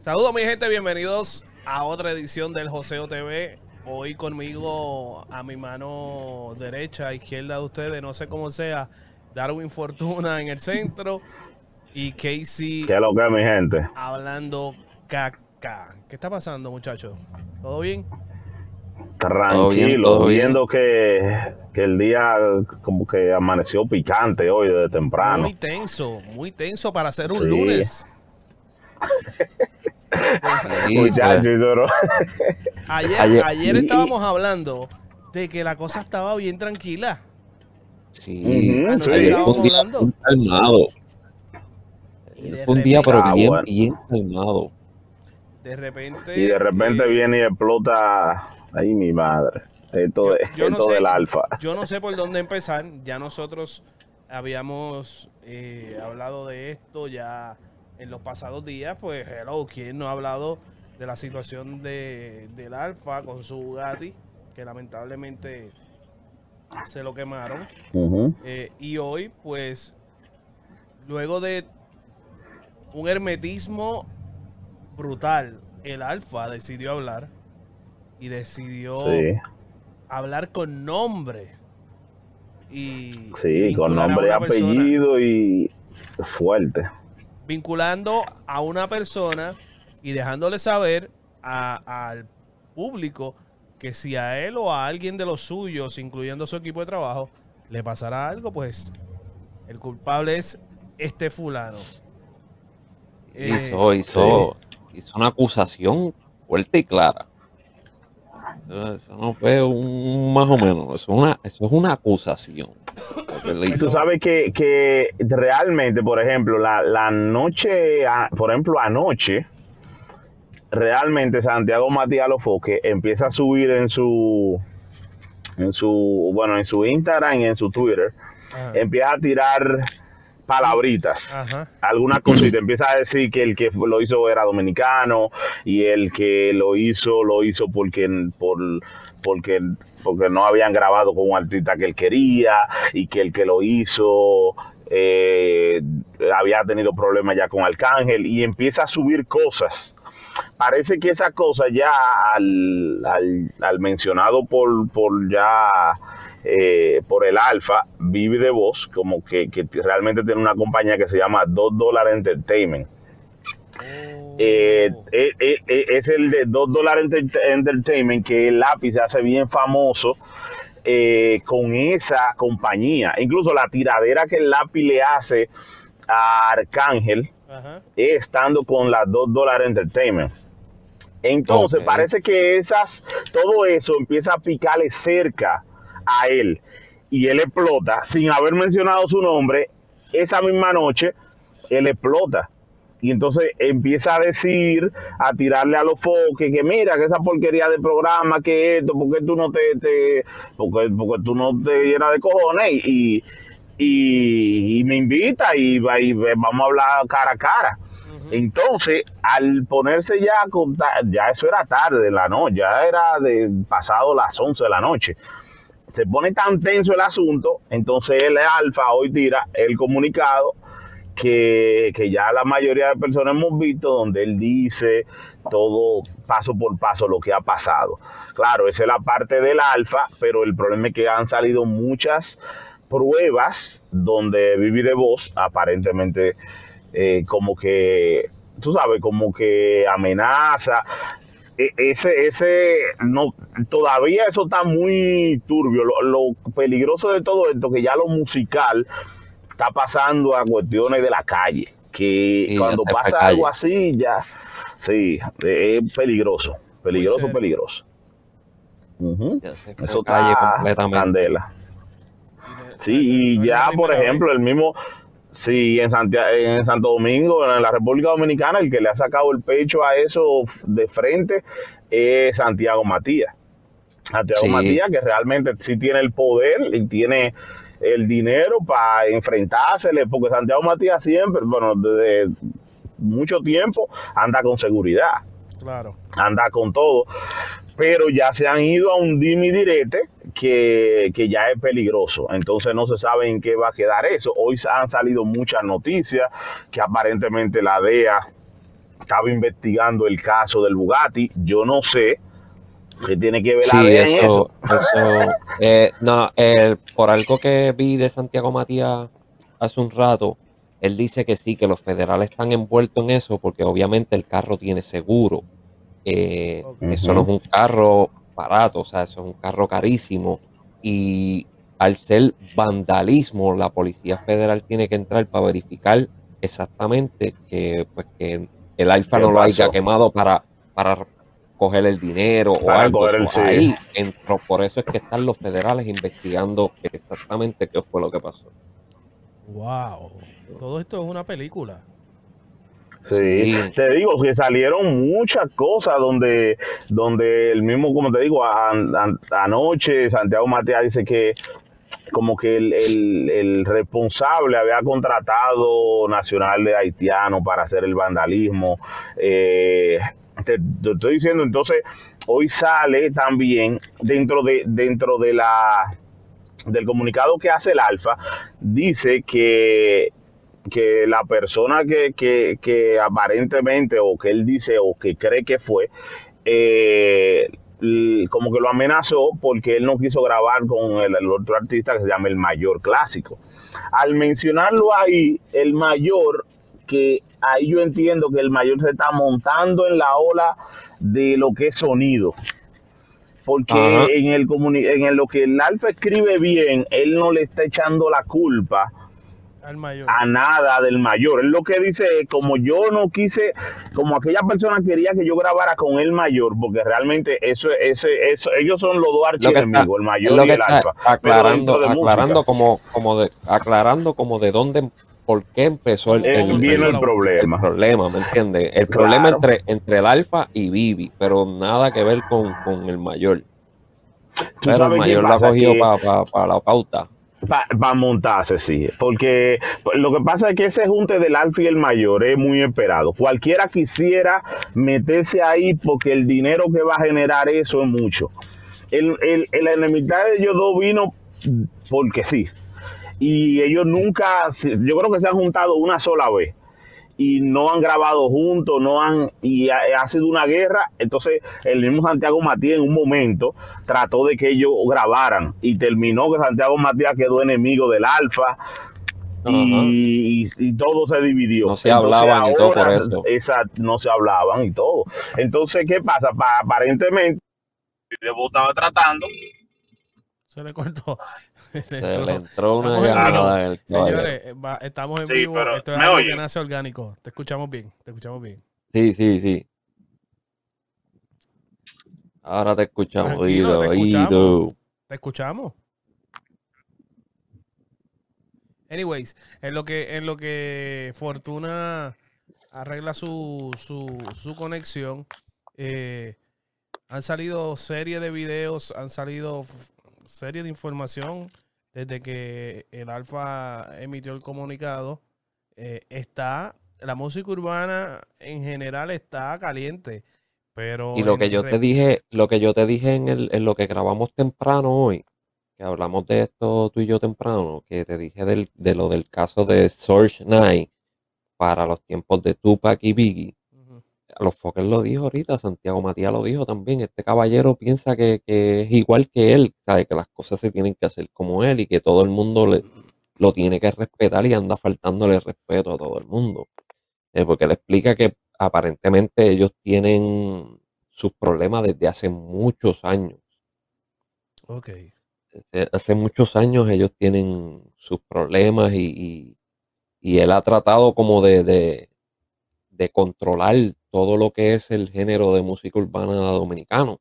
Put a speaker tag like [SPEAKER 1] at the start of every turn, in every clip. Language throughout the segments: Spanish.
[SPEAKER 1] Saludos mi gente, bienvenidos a otra edición del Joseo TV. Hoy conmigo a mi mano derecha, izquierda de ustedes, no sé cómo sea, Darwin Fortuna en el centro y Casey
[SPEAKER 2] ¿Qué es lo que es, mi gente?
[SPEAKER 1] hablando caca. ¿Qué está pasando muchachos? ¿Todo bien?
[SPEAKER 2] Tranquilo,
[SPEAKER 3] Todo bien, todo bien.
[SPEAKER 2] viendo que, que el día como que amaneció picante hoy desde temprano.
[SPEAKER 1] Muy tenso, muy tenso para hacer un
[SPEAKER 2] Sí.
[SPEAKER 1] lunes.
[SPEAKER 3] Sí,
[SPEAKER 2] Muchacho,
[SPEAKER 3] se-
[SPEAKER 2] y duro.
[SPEAKER 1] Ayer,
[SPEAKER 3] Ayer-
[SPEAKER 1] estábamos hablando de que la cosa estaba bien tranquila.
[SPEAKER 3] sí,
[SPEAKER 1] estábamos
[SPEAKER 3] un día
[SPEAKER 1] hablando.
[SPEAKER 3] calmado. Fue un día, pero
[SPEAKER 2] Ah,
[SPEAKER 3] bien,
[SPEAKER 2] bueno.
[SPEAKER 3] bien calmado.
[SPEAKER 1] De repente.
[SPEAKER 2] Y de repente
[SPEAKER 1] eh,
[SPEAKER 2] viene y explota. Ay, mi madre. Esto,
[SPEAKER 1] Yo-
[SPEAKER 2] de,
[SPEAKER 1] yo no
[SPEAKER 2] esto
[SPEAKER 1] sé.
[SPEAKER 2] del alfa.
[SPEAKER 1] Yo no sé por dónde empezar. Ya nosotros habíamos eh, hablado de esto ya en los pasados días. Pues, hello, ¿quién no ha hablado de la situación de, del Alfa con su Bugatti? Que lamentablemente se lo quemaron. Eh, y hoy, pues, luego de un hermetismo brutal, el Alfa decidió hablar y decidió
[SPEAKER 2] Sí,
[SPEAKER 1] hablar con nombre. Y,
[SPEAKER 2] sí, con nombre y
[SPEAKER 1] persona-
[SPEAKER 2] apellido y fuerte.
[SPEAKER 1] Vinculando a una persona y dejándole saber a- al público que si a él o a alguien de los suyos, incluyendo su equipo de trabajo, le pasará algo, pues el culpable es este fulano. Eh,
[SPEAKER 3] Hizo, hizo, hizo una acusación fuerte y clara. Eso, eso no fue un más o menos, eso es una, eso es una acusación.
[SPEAKER 2] Tú sabes que, que realmente, por ejemplo, la, la noche, por ejemplo, anoche, realmente Santiago Matías Lofoque empieza a subir en su, en su, bueno, en su Instagram y en su Twitter, empieza a tirar palabritas
[SPEAKER 1] ajá.
[SPEAKER 2] alguna cosita, empieza a decir que el que lo hizo era dominicano y el que lo hizo lo hizo porque por, porque porque no habían grabado con un artista que él quería y que el que lo hizo eh, había tenido problemas ya con Arcángel y empieza a subir cosas. Parece que esa cosa ya al, al, al mencionado por, por ya eh, por el Alfa, vive de voz, como que, que realmente tiene una compañía que se llama 2 Dollar Entertainment. Eh,
[SPEAKER 1] Oh.
[SPEAKER 2] eh, eh, eh, es el de 2 Dollar Enter- Entertainment que el lápiz se hace bien famoso eh, con esa compañía. Incluso la tiradera que el lápiz le hace a Arcángel
[SPEAKER 1] Ajá.
[SPEAKER 2] estando con la 2 Dollar Entertainment. Entonces parece que esas, todo eso empieza a picarle cerca a él y él explota sin haber mencionado su nombre. Esa misma noche él explota y entonces empieza a decir, a tirarle a los foques que mira que esa porquería de programa, que esto, porque tú no te, te porque, porque tú no te llenas de cojones y, y, y me invita y, va- y vamos a hablar cara a cara. Entonces, al ponerse ya a contar, ya eso era tarde la noche, ya era de pasado las 11 de la noche. Se pone tan tenso el asunto, entonces el Alfa hoy tira el comunicado que, que ya la mayoría de personas hemos visto, donde él dice todo paso por paso lo que ha pasado. Claro, esa es la parte del Alfa, pero el problema es que han salido muchas pruebas donde Vivi de Voz aparentemente eh, como que, tú sabes, como que amenaza. E- Ese, ese, no, todavía eso está muy turbio. Lo, lo peligroso de todo esto, que ya lo musical está pasando a cuestiones de la calle. Que
[SPEAKER 3] Sí,
[SPEAKER 2] cuando pasa
[SPEAKER 3] calle.
[SPEAKER 2] algo así, ya, sí, es peligroso, peligroso, peligroso. Eso
[SPEAKER 3] calle
[SPEAKER 2] está
[SPEAKER 3] completamente.
[SPEAKER 2] candela. Sí, y ya, por ejemplo, el mismo, sí, en, Santiago, en Santo Domingo, en la República Dominicana, el que le ha sacado el pecho a eso de frente es Santiago Matías. Santiago
[SPEAKER 3] Sí.
[SPEAKER 2] Matías, que realmente sí tiene el poder y tiene el dinero para enfrentársele, porque Santiago Matías siempre, bueno, desde mucho tiempo anda con seguridad
[SPEAKER 1] Claro.
[SPEAKER 2] anda con todo, pero ya se han ido a un dimi direte que, que ya es peligroso. Entonces no se sabe en qué va a quedar eso. Hoy han salido muchas noticias que aparentemente la DEA estaba investigando el caso del Bugatti. Yo no sé qué tiene que ver
[SPEAKER 3] Sí,
[SPEAKER 2] la DEA en
[SPEAKER 3] eso,
[SPEAKER 2] eso.
[SPEAKER 3] eso, eh, no, eh, por algo que vi de Santiago Matías hace un rato, él dice que sí, que los federales están envueltos en eso porque obviamente el carro tiene seguro. Eh. Eso no es un carro barato, o sea, eso es un carro carísimo. Y al ser vandalismo, la Policía Federal tiene que entrar para verificar exactamente que, pues, que el alfa
[SPEAKER 2] ¿Qué
[SPEAKER 3] no lo haya quemado para, para coger el dinero o algo.
[SPEAKER 2] el- sí.
[SPEAKER 3] ahí entró, por eso es que están los federales investigando exactamente qué fue lo que pasó.
[SPEAKER 1] Wow. Todo esto es una película.
[SPEAKER 2] Sí.
[SPEAKER 3] Sí.
[SPEAKER 2] te digo que salieron muchas cosas donde, donde el mismo, como te digo, an- an- anoche Santiago Matías dice que como que el, el- el responsable había contratado nacional de haitiano para hacer el vandalismo. Eh, te, te estoy diciendo, entonces, hoy sale también dentro de, dentro de la del comunicado que hace el Alfa, dice que que la persona que, que, que aparentemente o que él dice o que cree que fue, eh, como que lo amenazó porque él no quiso grabar con el, el otro artista que se llama el mayor clásico. Al mencionarlo ahí, el mayor, que ahí yo entiendo que el mayor se está montando en la ola de lo que es sonido. Porque
[SPEAKER 3] Ajá.
[SPEAKER 2] en, el en el- lo que el alfa escribe bien, él no le está echando la culpa
[SPEAKER 1] Al mayor.
[SPEAKER 2] a nada del mayor. Él lo que dice es, como yo no quise, como aquella persona quería que yo grabara con el mayor, porque realmente eso, ese, eso, ellos son los dos archienemigos, el mayor
[SPEAKER 3] lo
[SPEAKER 2] y el alfa.
[SPEAKER 3] Aclarando,
[SPEAKER 2] de
[SPEAKER 3] aclarando como, como de, aclarando como de dónde, por qué empezó el,
[SPEAKER 1] ¿Cómo
[SPEAKER 2] eh,
[SPEAKER 3] el-
[SPEAKER 1] la
[SPEAKER 2] el
[SPEAKER 1] vuelta?
[SPEAKER 3] el
[SPEAKER 2] problema.
[SPEAKER 3] problema, ¿me entiendes? El problema entre, entre el alfa y Vivi, pero nada que ver con, con el mayor.
[SPEAKER 2] ¿Tú
[SPEAKER 3] Pero el mayor lo ha cogido para la pauta.
[SPEAKER 2] Para montarse, sí. Porque lo que pasa es que ese junte del alfa y el mayor es muy esperado. Cualquiera quisiera meterse ahí porque el dinero que va a generar eso es mucho. El, el, el enemistad de ellos dos vino porque sí. Y ellos nunca, yo creo que se han juntado una sola vez y no han grabado juntos, no han, y ha, ha sido una guerra. Entonces, el mismo Santiago Matías en un momento trató de que ellos grabaran y terminó que Santiago Matías quedó enemigo del Alfa y, y- y todo se dividió.
[SPEAKER 3] No se hablaban y todo por eso.
[SPEAKER 2] Esa, no se hablaban y todo. Entonces, ¿qué pasa? Pa- aparentemente, Debo estaba tratando.
[SPEAKER 1] Se le cortó.
[SPEAKER 3] Le entró una
[SPEAKER 1] Estamos en vivo.
[SPEAKER 3] llamada en.
[SPEAKER 1] Señores, eh, va- estamos en
[SPEAKER 2] Sí,
[SPEAKER 1] vivo.
[SPEAKER 2] pero,
[SPEAKER 1] Esto es
[SPEAKER 2] ¿me
[SPEAKER 1] algo
[SPEAKER 2] oye?
[SPEAKER 1] que nace orgánico. Te escuchamos bien. Te escuchamos bien.
[SPEAKER 3] Sí, sí, sí. Ahora te escuchamos,
[SPEAKER 1] Tranquilo,
[SPEAKER 3] oído,
[SPEAKER 1] te
[SPEAKER 3] oído.
[SPEAKER 1] escuchamos. ¿Te escuchamos? Anyways, en lo que, en lo que Fortuna arregla su, su, su conexión, eh, han salido serie de videos, han salido serie de información desde que el Alfa emitió el comunicado. Eh, está, la música urbana en general está caliente, pero
[SPEAKER 3] Y lo que yo te dije, lo que yo te dije en, el, en lo que grabamos temprano hoy, que hablamos de esto tú y yo temprano, que te dije del, de lo del caso de Source Knight para los tiempos de Tupac y Biggie. Los Fokker lo dijo ahorita, Santiago Matías lo dijo también. Este caballero piensa que, que es igual que él, sabe que las cosas se tienen que hacer como él y que todo el mundo le, lo tiene que respetar y anda faltándole respeto a todo el mundo. Eh, porque le explica que aparentemente ellos tienen sus problemas desde hace muchos años.
[SPEAKER 1] Ok.
[SPEAKER 3] Hace, hace muchos años ellos tienen sus problemas y, y- y él ha tratado como de, de, de controlar todo lo que es el género de música urbana dominicano.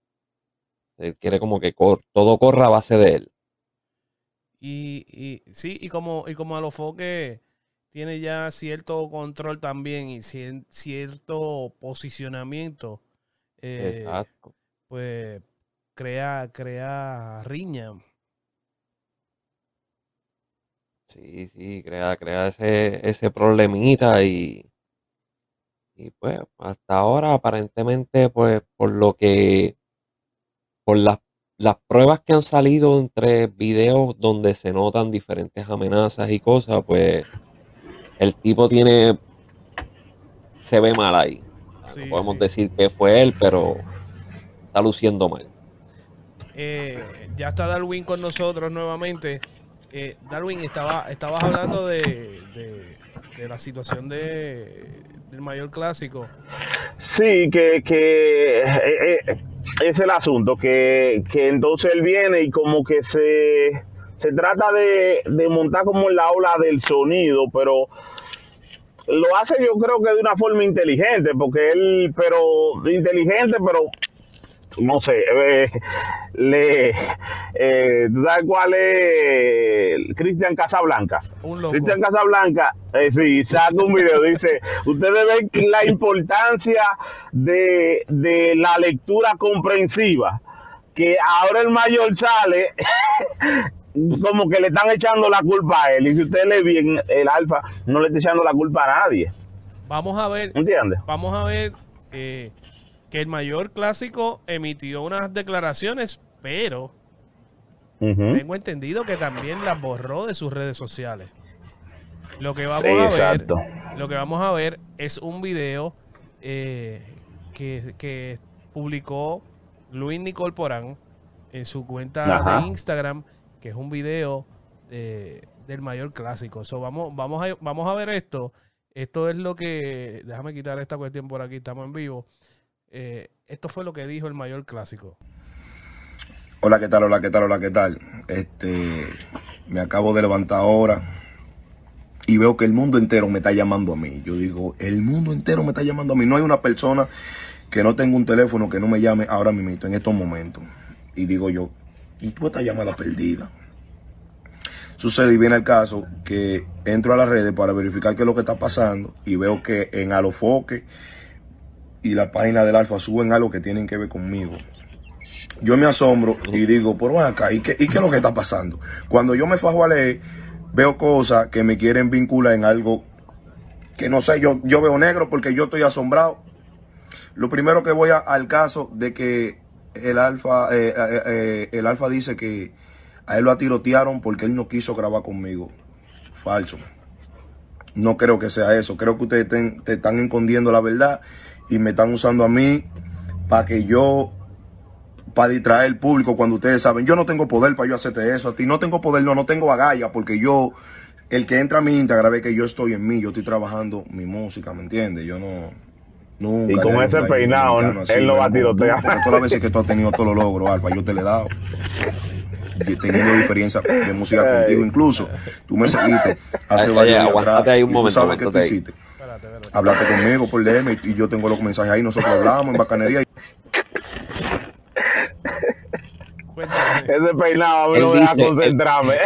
[SPEAKER 3] Él quiere como que cor- todo corra a base de él.
[SPEAKER 1] Y, y sí, y como, y como Alofoque tiene ya cierto control también y cien- cierto posicionamiento, eh,
[SPEAKER 3] Exacto.
[SPEAKER 1] pues crea, crea riña.
[SPEAKER 3] Sí, sí, crea, crea ese, ese problemita y, y pues hasta ahora aparentemente pues por lo que, por las, las pruebas que han salido entre videos donde se notan diferentes amenazas y cosas, pues el tipo tiene, se ve mal ahí.
[SPEAKER 1] Sí,
[SPEAKER 3] no podemos
[SPEAKER 1] sí.
[SPEAKER 3] decir que fue él, pero está luciendo mal.
[SPEAKER 1] Eh, ya está Darwin con nosotros nuevamente. Eh, Darwin, estaba, estabas hablando de, de- de la situación de, del mayor clásico.
[SPEAKER 2] Sí, que, que eh, eh, es el asunto, que, que entonces él viene y como que se, se trata de, de montar como en la ola del sonido, pero lo hace yo creo que de una forma inteligente, porque él, pero inteligente, pero no sé, eh, le, eh, ¿tú sabes cuál es Cristian Casablanca? Cristian Casablanca, eh, sí, saca un video, dice, ustedes ven la importancia de, de la lectura comprensiva, que ahora el mayor sale como que le están echando la culpa a él, y si usted lee bien, el alfa no le está echando la culpa a nadie,
[SPEAKER 1] Vamos a ver,
[SPEAKER 2] ¿entiendes?
[SPEAKER 1] vamos a ver eh, que el mayor clásico emitió unas declaraciones, pero tengo entendido que también las borró de sus redes sociales. Lo que vamos
[SPEAKER 2] Sí,
[SPEAKER 1] a ver,
[SPEAKER 2] exacto.
[SPEAKER 1] lo que vamos a ver es un video eh, que, que publicó Luis Nicole Porán en su cuenta
[SPEAKER 2] Ajá.
[SPEAKER 1] de Instagram, que es un video eh, del mayor clásico. So, vamos, vamos, a, vamos a ver esto. Esto es lo que. Déjame quitar esta cuestión por aquí, estamos en vivo. Eh, esto fue lo que dijo el mayor clásico.
[SPEAKER 4] Hola, ¿qué tal? Hola, ¿qué tal? Hola, ¿qué tal? Este, me acabo de levantar ahora y veo que el mundo entero me está llamando a mí. Yo digo, el mundo entero me está llamando a mí. No hay una persona que no tenga un teléfono que no me llame ahora mismo, en estos momentos. Y digo yo, ¿y tú esta llamada perdida? Sucede y viene el caso que entro a las redes para verificar qué es lo que está pasando y veo que en Alofoque y la página del Alfa suben algo que tienen que ver conmigo yo me asombro y digo, pero ven acá, ¿y qué, ¿y qué es lo que está pasando? Cuando yo me fajo a leer, veo cosas que me quieren vincular en algo que no sé, yo, yo veo negro porque yo estoy asombrado. Lo primero que voy al caso de que el alfa, eh, eh, eh, el alfa dice que a él lo tirotearon porque él no quiso grabar conmigo. Falso. No creo que sea eso. Creo que ustedes te están escondiendo la verdad y me están usando a mí para que yo para distraer el público cuando ustedes saben, yo no tengo poder para yo hacerte eso a ti, no tengo poder, no, no tengo agallas, porque yo, el que entra a mi Instagram ve que yo estoy en mí, yo estoy trabajando mi música, ¿me entiendes? Yo no, nunca.
[SPEAKER 2] Y con ese peinado, él no va tirotear.
[SPEAKER 4] Todas las veces que tú has tenido todos los logros, Alfa, yo te le he dado. Y Teniendo diferencia de música contigo, incluso tú me seguiste hace varios días
[SPEAKER 3] aguántate
[SPEAKER 4] atrás,
[SPEAKER 3] ahí un
[SPEAKER 4] y tú
[SPEAKER 3] momento,
[SPEAKER 4] sabes qué tú hiciste.
[SPEAKER 1] Espérate, espérate.
[SPEAKER 4] Hablaste conmigo por DM y yo tengo los mensajes ahí, nosotros hablamos en bacanería.
[SPEAKER 2] Ese peinado a mí
[SPEAKER 3] Él
[SPEAKER 2] no me deja
[SPEAKER 3] él-
[SPEAKER 2] concentrarme.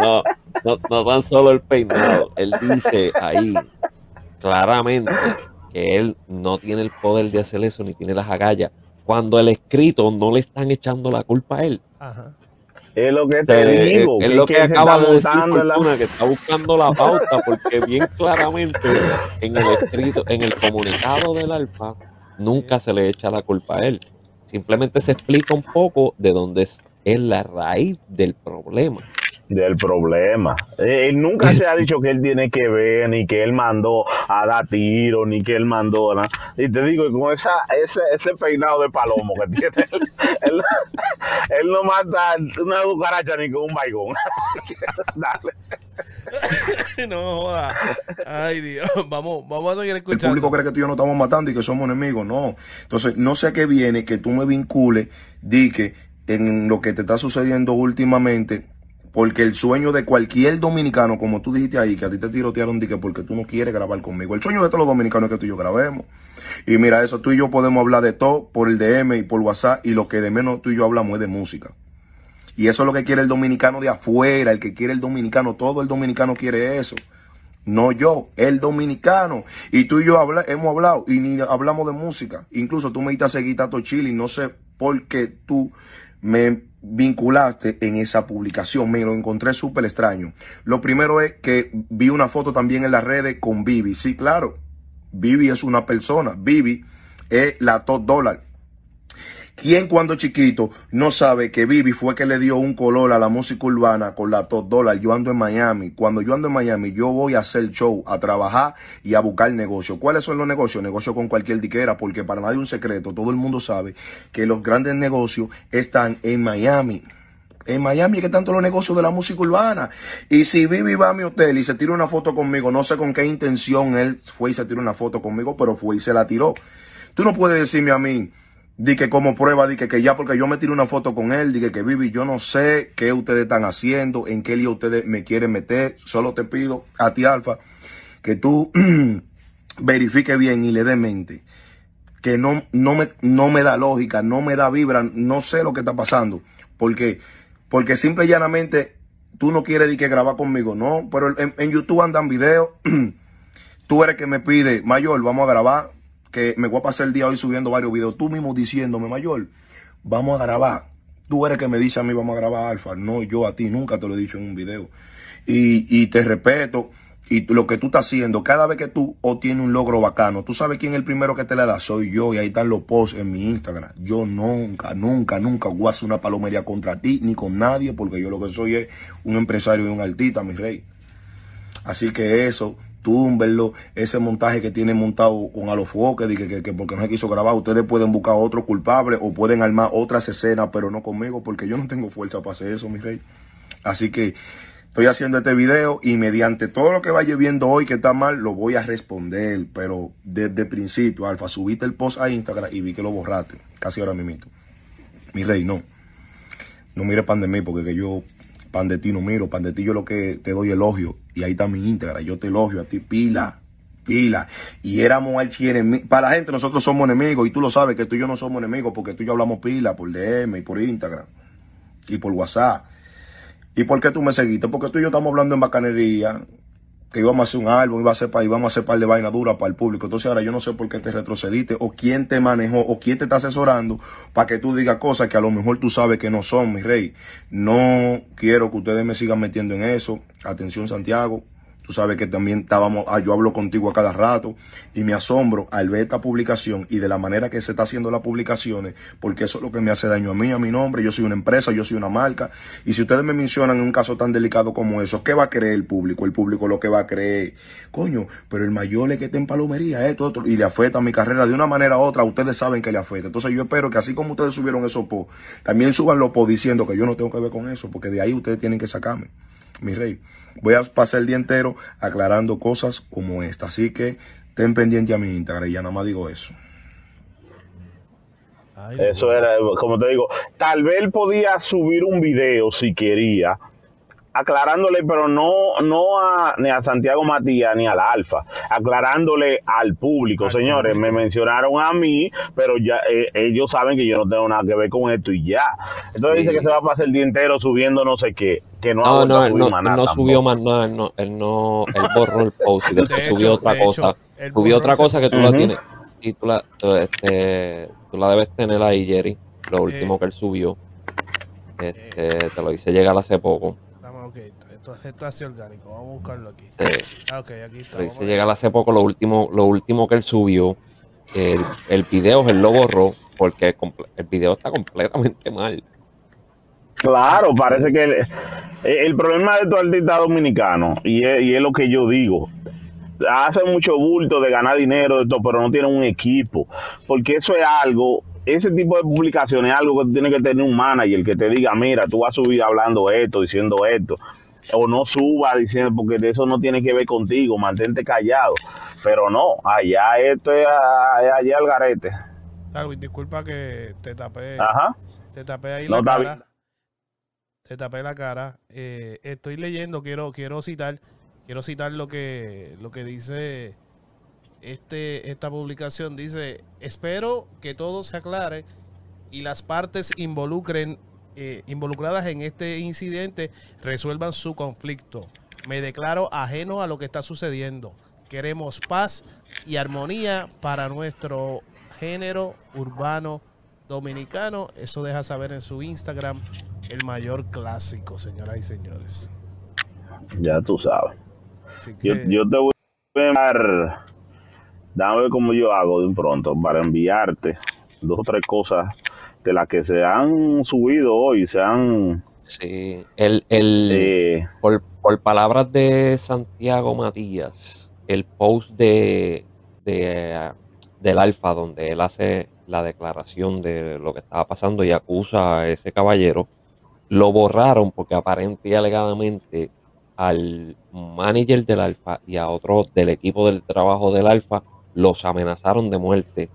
[SPEAKER 3] No, no, no tan solo el peinado. Él dice ahí claramente que él no tiene el poder de hacer eso ni tiene las agallas. Cuando el escrito no le están echando la culpa a él.
[SPEAKER 1] Ajá.
[SPEAKER 2] Es lo que te
[SPEAKER 3] es,
[SPEAKER 2] digo.
[SPEAKER 3] es lo que acaba de decir
[SPEAKER 2] en la-
[SPEAKER 3] Fortuna, que está buscando la pauta, porque bien claramente en el escrito, en el comunicado del Alfa, nunca se le echa la culpa a él. Simplemente se explica un poco de dónde es, es la raíz del problema.
[SPEAKER 2] Del problema. Eh, Él nunca se ha dicho que él tiene que ver, ni que él mandó a dar tiro, ni que él mandó nada. Y te digo, con esa, ese, ese peinado de palomo que tiene, él, él, él no mata una cucaracha ni con un baigón. Dale.
[SPEAKER 1] no joda. Ay, Dios. Vamos, vamos a seguir
[SPEAKER 4] El público
[SPEAKER 1] escuchando.
[SPEAKER 4] cree que tú y yo nos estamos matando y que somos enemigos. No. Entonces, no sé a qué viene que tú me vincules, di que en lo que te está sucediendo últimamente, porque el sueño de cualquier dominicano, como tú dijiste ahí, que a ti te tirotearon, porque tú no quieres grabar conmigo. El sueño de todos los dominicanos es que tú y yo grabemos. Y mira, eso tú y yo podemos hablar de todo por el DM y por WhatsApp, y lo que de menos tú y yo hablamos es de música. Y eso es lo que quiere el dominicano de afuera, el que quiere el dominicano, todo el dominicano quiere eso. No yo, el dominicano. Y tú y yo hemos hablado y ni hablamos de música. Incluso tú me diste a seguir Tato Chile y no sé por qué tú me vinculaste en esa publicación. Me lo encontré súper extraño. Lo primero es que vi una foto también en las redes con Vivi. Sí, claro. Vivi es una persona. Vivi es la top dólar. ¿Quién cuando chiquito no sabe que Vivi fue que le dio un color a la música urbana con la top dólar? Yo ando en Miami. Cuando yo ando en Miami, yo voy a hacer show, a trabajar y a buscar negocio. ¿Cuáles son los negocios? Negocio con cualquier diquera, porque para nadie un secreto, todo el mundo sabe que los grandes negocios están en Miami. En Miami es que tanto los negocios de la música urbana. Y si Vivi va a mi hotel y se tira una foto conmigo, no sé con qué intención él fue y se tiró una foto conmigo, pero fue y se la tiró. Tú no puedes decirme a mí, Di que como prueba, di que, que ya porque yo me tiré una foto con él, di que, Vivi, yo no sé qué ustedes están haciendo, en qué lío ustedes me quieren meter. Solo te pido a ti, Alfa, que tú verifique bien y le dé mente. Que no, no, me, no me da lógica, no me da vibra, no sé lo que está pasando. Porque, porque simple y llanamente tú no quieres di que grabar conmigo, no. Pero en, en YouTube andan videos. tú eres que me pide, mayor, vamos a grabar me voy a pasar el día hoy subiendo varios videos, tú mismo diciéndome, mayor, vamos a grabar. Tú eres que me dice a mí, vamos a grabar alfa. No, yo a ti nunca te lo he dicho en un video. Y, y te respeto. Y lo que tú estás haciendo, cada vez que tú obtienes un logro bacano, tú sabes quién es el primero que te le da, soy yo, y ahí están los posts en mi Instagram. Yo nunca, nunca, nunca voy a hacer una palomería contra ti, ni con nadie, porque yo lo que soy es un empresario y un artista, mi rey. Así que eso, túmbenlo, ese montaje que tiene montado con Alofoque, que, que, que porque no se quiso grabar, ustedes pueden buscar otro culpable o pueden armar otras escenas, pero no conmigo, porque yo no tengo fuerza para hacer eso, mi rey. Así que estoy haciendo este video y mediante todo lo que vaya viendo hoy que está mal, lo voy a responder, pero desde el principio, Alfa, subiste el post a Instagram y vi que lo borraste, casi ahora mismo. Mi rey, no. No mire pan de mí, porque que yo pan de ti no miro, pan de ti yo lo que te doy elogio y ahí está mi íntegra, yo te elogio a ti, pila, pila. Y éramos archienemigos. Para la gente nosotros somos enemigos y tú lo sabes que tú y yo no somos enemigos porque tú y yo hablamos pila por DM y por Instagram y por WhatsApp. ¿Y por qué tú me seguiste? Porque tú y yo estamos hablando en bacanería, que íbamos a hacer un álbum, iba a hacer, íbamos a hacer par de vaina dura para el público. Entonces ahora yo no sé por qué te retrocediste o quién te manejó o quién te está asesorando para que tú digas cosas que a lo mejor tú sabes que no son, mi rey. No quiero que ustedes me sigan metiendo en eso. Atención Santiago, Tú sabes que también estábamos, ah, yo hablo contigo a cada rato y me asombro al ver esta publicación y de la manera que se está haciendo las publicaciones, porque eso es lo que me hace daño a mí, a mi nombre. Yo soy una empresa, yo soy una marca. Y si ustedes me mencionan en un caso tan delicado como eso, ¿qué va a creer el público? El público lo que va a creer, coño, pero el mayor es que está en palomería, esto, otro, y le afecta a mi carrera de una manera u otra, ustedes saben que le afecta. Entonces yo espero que así como ustedes subieron esos posts, también suban los posts diciendo que yo no tengo que ver con eso, porque de ahí ustedes tienen que sacarme, mi rey. Voy a pasar el día entero aclarando cosas como esta. Así que ten pendiente a mi Instagram y ya nada más digo eso.
[SPEAKER 2] Eso era, como te digo, tal vez podía subir un video si quería, aclarándole, pero no, no a, ni a Santiago Matías ni al Alfa, aclarándole al público. Al Señores, público. me mencionaron a mí, pero ya eh, ellos saben que yo no tengo nada que ver con esto y ya. Entonces sí. dice que se va a pasar el día entero subiendo no sé qué, que no,
[SPEAKER 3] no, no, no, más nada no subió más nada, no, él no, él borró el post y después de subió hecho, otra cosa. Hecho, subió otra cosa que tú uh -huh. la tienes y tú la, este, tú la debes tener ahí, Jerry, lo último eh, que él subió. Este, eh, te lo hice llegar hace poco.
[SPEAKER 1] Ok, esto, esto es orgánico, vamos a buscarlo aquí.
[SPEAKER 3] Sí. Ah, ok, aquí está. Hice llegar hace poco, lo último, lo último que él subió, el, el video él lo borró porque el video está completamente mal.
[SPEAKER 2] Claro, parece que el, el problema de todo artista dominicano, y es, y es lo que yo digo, hacen mucho bulto de ganar dinero, de todo, pero no tienen un equipo. Porque eso es algo, ese tipo de publicaciones es algo que tiene que tener un manager que te diga, mira, tú vas a subir hablando esto, diciendo esto. O no suba diciendo, porque de eso no tiene que ver contigo, mantente callado. Pero no, allá esto es allá al garete.
[SPEAKER 1] Darwin, disculpa que te tapé.
[SPEAKER 2] Ajá.
[SPEAKER 1] Te tapé ahí no, la cara. Bien. Te tapé la cara. Eh, estoy leyendo, quiero, quiero citar quiero citar lo que, lo que dice este, esta publicación. Dice, espero que todo se aclare y las partes involucren, eh, involucradas en este incidente resuelvan su conflicto. Me declaro ajeno a lo que está sucediendo. Queremos paz y armonía para nuestro género urbano dominicano. Eso deja saber en su Instagram el mayor clásico, señoras y señores.
[SPEAKER 2] Ya tú sabes. Que... Yo, yo, te voy a enviar, dame ver cómo yo hago de un pronto para enviarte dos o tres cosas. este, las que se han subido hoy, se han...
[SPEAKER 3] Sí, el, el,
[SPEAKER 2] eh,
[SPEAKER 3] por, por palabras de Santiago Matías, el post de, de, del Alfa, donde él hace la declaración de lo que estaba pasando y acusa a ese caballero, lo borraron porque aparente y alegadamente al manager del Alfa y a otro del equipo del trabajo del Alfa los amenazaron de muerte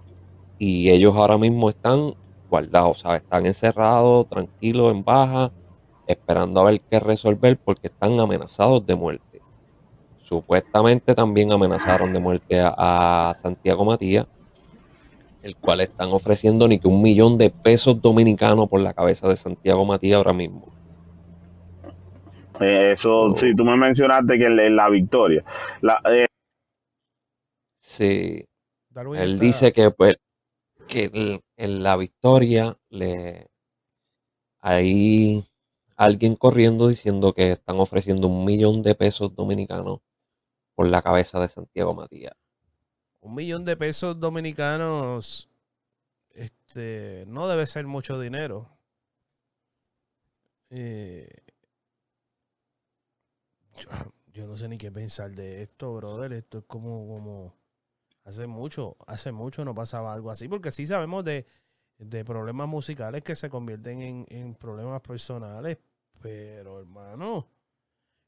[SPEAKER 3] y ellos ahora mismo están guardados, ¿sabes? Están encerrados, tranquilos, en baja, esperando a ver qué resolver porque están amenazados de muerte. Supuestamente también amenazaron de muerte a, a Santiago Matías, el cual están ofreciendo ni que un millón de pesos dominicanos por la cabeza de Santiago Matías ahora mismo.
[SPEAKER 2] eh, eso,
[SPEAKER 3] Oh.
[SPEAKER 2] sí, tú me mencionaste que la- victoria. La, eh,
[SPEAKER 3] Sí,
[SPEAKER 1] Darwin
[SPEAKER 3] él
[SPEAKER 1] está-
[SPEAKER 3] dice que pues que el- en la victoria le hay alguien corriendo diciendo que están ofreciendo un millón de pesos dominicanos por la cabeza de Santiago Matías.
[SPEAKER 1] un millón de pesos dominicanos este no debe ser mucho dinero Eh, yo, yo no sé ni qué pensar de esto brother esto es como como hace mucho hace mucho no pasaba algo así porque sí sabemos de, de problemas musicales que se convierten en, en problemas personales pero hermano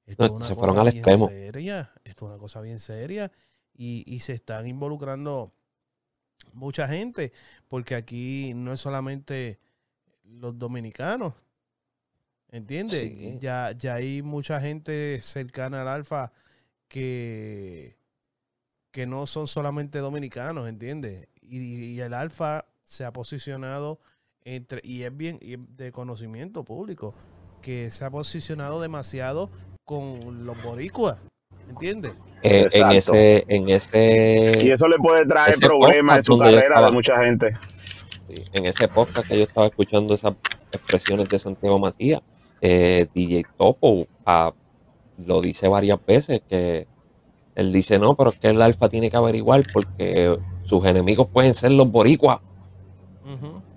[SPEAKER 1] esto
[SPEAKER 3] No,
[SPEAKER 1] es una
[SPEAKER 3] se
[SPEAKER 1] cosa
[SPEAKER 3] fueron al
[SPEAKER 1] bien
[SPEAKER 3] extremo.
[SPEAKER 1] seria esto es una cosa bien seria y, y se están involucrando mucha gente, porque aquí no es solamente los dominicanos, ¿entiendes?
[SPEAKER 3] Sí.
[SPEAKER 1] Ya, ya hay mucha gente cercana al Alfa que, que no son solamente dominicanos, ¿entiendes? Y, y el Alfa se ha posicionado entre, y es bien y de conocimiento público, que se ha posicionado demasiado con los boricuas, ¿entiendes?
[SPEAKER 3] Eh, en ese, en ese,
[SPEAKER 2] y eso le puede traer problemas en su carrera
[SPEAKER 3] estaba.
[SPEAKER 2] de mucha gente.
[SPEAKER 3] En ese podcast que yo estaba escuchando esas expresiones de Santiago Matías, eh, DJ Topo ah, lo dice varias veces que él dice no, pero es que el alfa tiene que averiguar porque sus enemigos pueden ser los boricuas.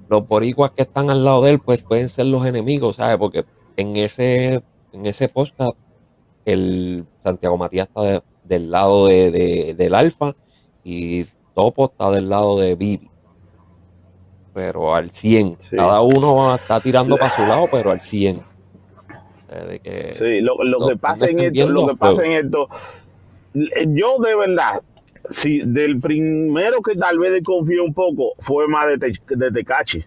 [SPEAKER 3] Los boricuas que están al lado de él pues pueden ser los enemigos, ¿sabes? Porque en ese, en ese podcast el Santiago Matías está de- del lado de, de- del alfa y Topo está del lado de Vivi. Pero al 100.
[SPEAKER 2] Sí.
[SPEAKER 3] Cada uno está tirando para su lado, pero al 100. O sea, de que-
[SPEAKER 2] Sí, lo, lo que pasa en esto, lo que pasa en esto, yo de verdad, si del primero que tal vez desconfío un poco fue más de, Te- de Tecachi.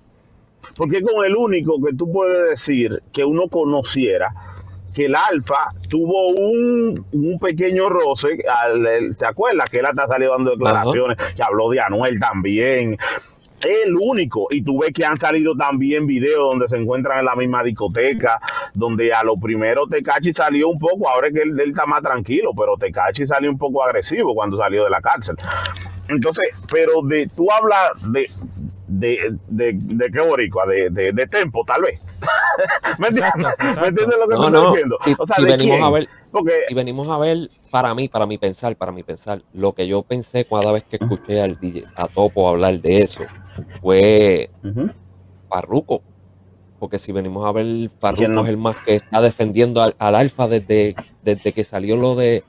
[SPEAKER 2] Porque con el único que tú puedes decir que uno conociera que el Alfa tuvo un, un pequeño roce, al, el- ¿te acuerdas? Que él hasta salió dando declaraciones, que habló de Anuel también. El único, y tú ves que han salido también videos donde se encuentran en la misma discoteca, donde a lo primero Tecachi salió un poco, ahora es que él, él está más tranquilo, pero Tecachi salió un poco agresivo cuando salió de la cárcel. Entonces, pero de tú hablas de de, de, de qué boricua, de, de, de tempo, tal vez. ¿Me entiendes?
[SPEAKER 1] Exacto, exacto.
[SPEAKER 2] ¿Me entiendes lo que
[SPEAKER 3] No,
[SPEAKER 2] estoy
[SPEAKER 3] no,
[SPEAKER 2] diciendo?
[SPEAKER 3] si,
[SPEAKER 2] o sea,
[SPEAKER 3] si
[SPEAKER 2] ¿de
[SPEAKER 3] venimos
[SPEAKER 2] quién?
[SPEAKER 3] a ver,
[SPEAKER 2] Porque
[SPEAKER 3] si venimos a ver, para mí, para mi pensar, para mi pensar, lo que yo pensé cada vez que escuché al DJ, a Topo hablar de eso, fue. Parruco. Porque si venimos a ver,
[SPEAKER 2] ¿Quién
[SPEAKER 3] Parruco
[SPEAKER 2] no?
[SPEAKER 3] es el más que está defendiendo al, al Alfa desde, desde que salió lo de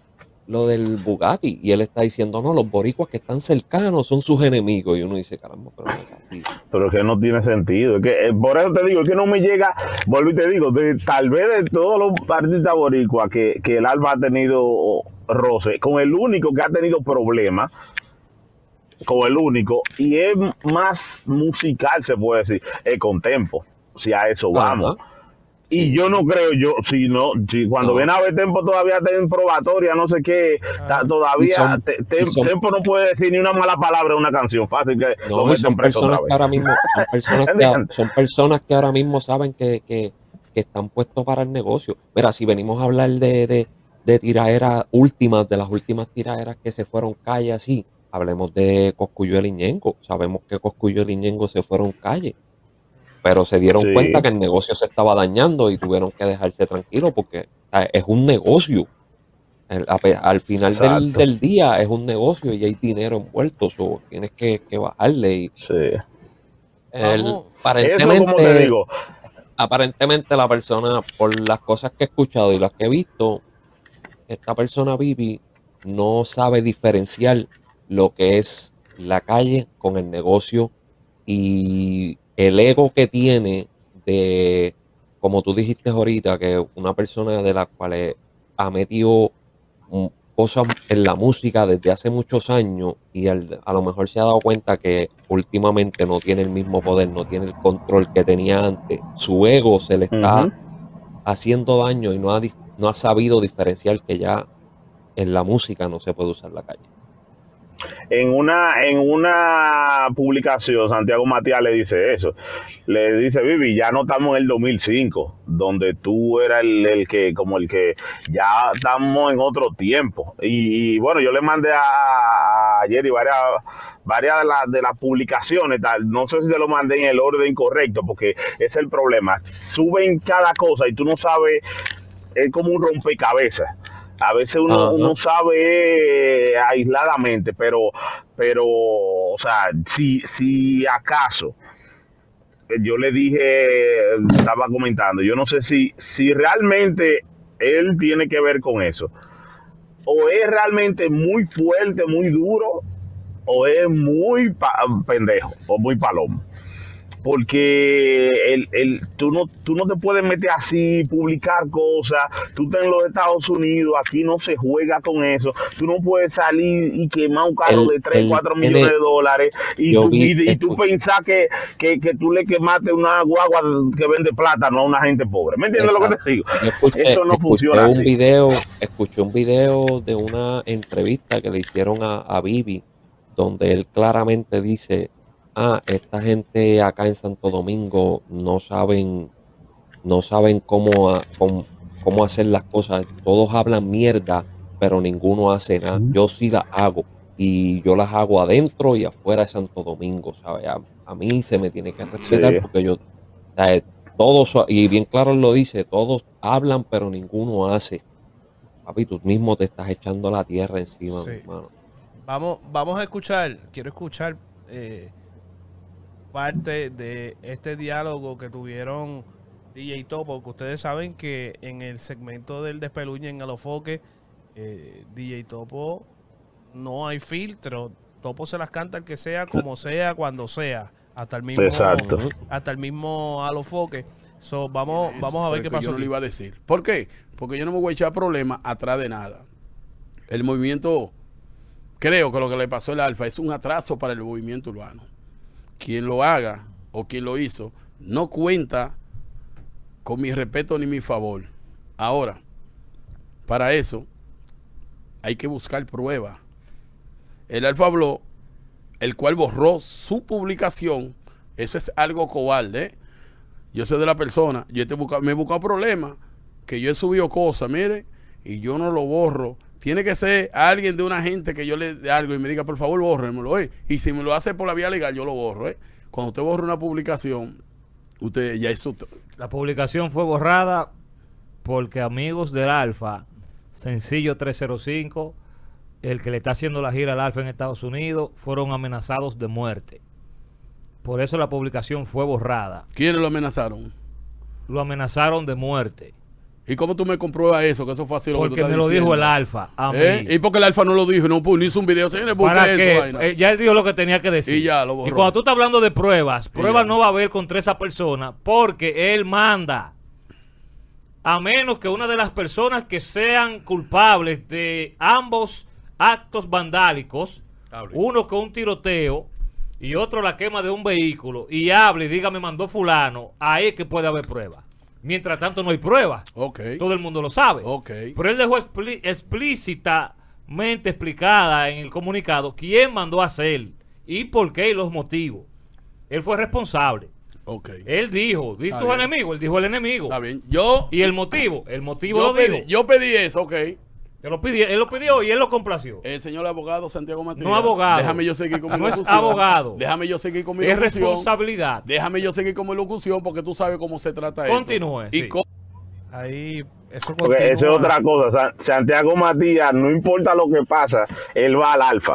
[SPEAKER 3] lo del Bugatti. Y él está diciendo, no, los boricuas que están cercanos son sus enemigos. Y uno dice, caramba, pero no es así.
[SPEAKER 2] pero es que no tiene sentido. Es que, eh, por eso te digo, es que no me llega, vuelvo y te digo, de, tal vez de todos los artistas boricuas que, que el Alba ha tenido roce, con el único que ha tenido problemas, con el único, y es más musical, se puede decir, es con tempo, si a eso vamos.
[SPEAKER 3] Ajá.
[SPEAKER 2] Y
[SPEAKER 3] Sí.
[SPEAKER 2] yo no creo, yo, si no, si cuando
[SPEAKER 3] No.
[SPEAKER 2] viene a ver Tempo todavía está en probatoria, no sé qué,
[SPEAKER 1] Ah.
[SPEAKER 2] todavía
[SPEAKER 3] Y son-
[SPEAKER 2] te- te-
[SPEAKER 3] y son-
[SPEAKER 2] Tempo no puede decir ni una mala palabra en una canción, fácil que
[SPEAKER 3] No, son personas que ahora mismo, son personas que,
[SPEAKER 2] ¿Entiendes?
[SPEAKER 3] son personas que ahora mismo saben que, que- que están puestos para el negocio. Mira, si venimos a hablar de, de, de tiraderas últimas, de las últimas tiraderas que se fueron calle así, hablemos de Coscuyo y Ñengo. Sabemos que Coscuyo y Ñengo se fueron calle, pero se dieron
[SPEAKER 2] Sí.
[SPEAKER 3] cuenta que el negocio se estaba dañando y tuvieron que dejarse tranquilos porque es un negocio. El- al final del, día es un negocio y hay dinero envuelto, so, tienes que, que bajarle y
[SPEAKER 2] Sí.
[SPEAKER 3] el-
[SPEAKER 1] Vamos,
[SPEAKER 3] aparentemente,
[SPEAKER 2] como te digo,
[SPEAKER 3] aparentemente la persona, por las cosas que he escuchado y las que he visto, esta persona Vivi no sabe diferenciar lo que es la calle con el negocio y el ego que tiene de, como tú dijiste ahorita, que una persona de la cual ha metido cosas en la música desde hace muchos años y al- a lo mejor se ha dado cuenta que últimamente no tiene el mismo poder, no tiene el control que tenía antes. Su ego se le está haciendo daño y no ha, no ha sabido diferenciar que ya en la música no se puede usar la calle.
[SPEAKER 2] En una en una publicación Santiago Matías le dice eso. Le dice Vivi ya no estamos en el 2005 donde tú eras el, el que como el que ya estamos en otro tiempo y, y bueno yo le mandé a, a Jerry varias varias de, las de las publicaciones tal no sé si te lo mandé en el orden correcto porque es el problema. Suben cada cosa y tú no sabes es como un rompecabezas. A veces uno, uno sabe eh, aisladamente, pero, pero, o sea, si, si acaso, eh, yo le dije, estaba comentando, yo no sé si, si realmente él tiene que ver con eso, o es realmente muy fuerte, muy duro, o es muy pa- pendejo, o muy palomo porque el, el, tú, no, tú no te puedes meter así, publicar cosas, tú estás en los Estados Unidos, aquí no se juega con eso, tú no puedes salir y quemar un carro de 3,
[SPEAKER 3] él
[SPEAKER 2] 4
[SPEAKER 3] tiene-
[SPEAKER 2] millones de dólares y, tú,
[SPEAKER 3] vi-
[SPEAKER 2] y, y tú pensar que, que, que tú le quemaste una guagua que vende plátano a una gente pobre. ¿Me entiendes lo que te digo?
[SPEAKER 3] Escuché,
[SPEAKER 2] Eso no funciona
[SPEAKER 3] un
[SPEAKER 2] así.
[SPEAKER 3] video, escuché un video de una entrevista que le hicieron a, a Bibi, donde él claramente dice, ah, esta gente acá en Santo Domingo no saben, no saben cómo, a- cómo, cómo hacer las cosas, todos hablan mierda, pero ninguno hace nada. Yo sí las hago, y yo las hago adentro y afuera de Santo Domingo, ¿sabes? A, a mí se me tiene que respetar
[SPEAKER 2] Sí.
[SPEAKER 3] porque yo, sea, todos, y bien claro lo dice, todos hablan, pero ninguno hace. Papi, tú mismo te estás echando la tierra encima,
[SPEAKER 1] Sí.
[SPEAKER 3] hermano.
[SPEAKER 1] Vamos, vamos a escuchar, quiero escuchar eh, parte de este diálogo que tuvieron DJ Topo, que ustedes saben que en el segmento del despeluñe en Alofoque, eh, DJ Topo no hay filtro, Topo se las canta el que sea, como sea, cuando sea, hasta el mismo,
[SPEAKER 2] Exacto.
[SPEAKER 1] Hasta el mismo Alofoque. So, vamos,
[SPEAKER 5] Eso,
[SPEAKER 1] vamos a ver qué pasó.
[SPEAKER 5] Yo no le iba a decir. ¿Por qué? Porque yo no me voy a echar problemas atrás de nada. El movimiento, creo que lo que le pasó al Alfa es un atraso para el movimiento urbano. Quien lo haga o quien lo hizo no cuenta con mi respeto ni mi favor. Ahora, para eso hay que buscar pruebas. El Alfa habló, el cual borró su publicación. Eso es algo cobarde. ¿eh? Yo soy de la persona, yo te me he buscado problemas, que yo he subido cosas, mire, y yo no lo borro. Tiene que ser alguien de una gente que yo le dé algo y me diga, por favor, bórremelo. ¿eh? Y si me lo hace por la vía legal, yo lo borro. ¿eh? Cuando usted borra una publicación, usted ya eso.
[SPEAKER 6] La publicación fue borrada porque amigos del Alfa, Sencillo 305, el que le está haciendo la gira al Alfa en Estados Unidos, fueron amenazados de muerte. Por eso la publicación fue borrada.
[SPEAKER 5] ¿Quiénes lo amenazaron?
[SPEAKER 6] Lo amenazaron de muerte.
[SPEAKER 5] ¿Y cómo tú me compruebas eso? Que eso fue así lo que tú
[SPEAKER 6] Porque me lo dijo el Alfa a
[SPEAKER 5] ¿Eh?
[SPEAKER 6] mí.
[SPEAKER 5] ¿Y porque el Alfa no lo dijo? No, pues, no hizo un video. Señores,
[SPEAKER 6] ¿Para
[SPEAKER 5] eso,
[SPEAKER 6] qué?
[SPEAKER 5] vaina.
[SPEAKER 6] Eh, ya él dijo lo que tenía que decir.
[SPEAKER 5] Y ya, lo borró.
[SPEAKER 6] Y cuando tú estás hablando de pruebas, pruebas no va a haber contra esa persona porque él manda. A menos que una de las personas que sean culpables de ambos actos vandálicos, uno con un tiroteo y otro la quema de un vehículo, y hable y diga me mandó fulano, ahí es que puede haber pruebas. Mientras tanto no hay pruebas.
[SPEAKER 5] Ok.
[SPEAKER 6] Todo el mundo lo sabe.
[SPEAKER 5] Ok.
[SPEAKER 6] Pero él dejó explícitamente explicada en el comunicado quién mandó a hacer y por qué y los motivos. Él fue responsable.
[SPEAKER 5] Ok.
[SPEAKER 6] Él dijo, di
[SPEAKER 5] Está
[SPEAKER 6] tu
[SPEAKER 5] bien.
[SPEAKER 6] enemigo, él dijo el enemigo.
[SPEAKER 5] Está bien. Yo,
[SPEAKER 6] Y el motivo, el motivo
[SPEAKER 5] yo,
[SPEAKER 6] lo
[SPEAKER 5] pedí,
[SPEAKER 6] dijo.
[SPEAKER 5] yo pedí eso, ok.
[SPEAKER 6] Te lo pidió, él lo pidió y él lo complació.
[SPEAKER 5] El señor abogado Santiago Matías.
[SPEAKER 6] No abogado.
[SPEAKER 5] Déjame yo seguir con mi
[SPEAKER 6] No es
[SPEAKER 5] locución.
[SPEAKER 6] abogado.
[SPEAKER 5] Déjame yo seguir con mi
[SPEAKER 6] es
[SPEAKER 5] locución.
[SPEAKER 6] responsabilidad.
[SPEAKER 5] Déjame yo seguir con mi locución porque tú sabes cómo se trata esto.
[SPEAKER 6] Continúe,
[SPEAKER 5] Y
[SPEAKER 6] sí.
[SPEAKER 5] co-
[SPEAKER 1] Ahí, eso
[SPEAKER 2] Porque eso es otra cosa. San- Santiago Matías, no importa lo que pasa, él va al alfa.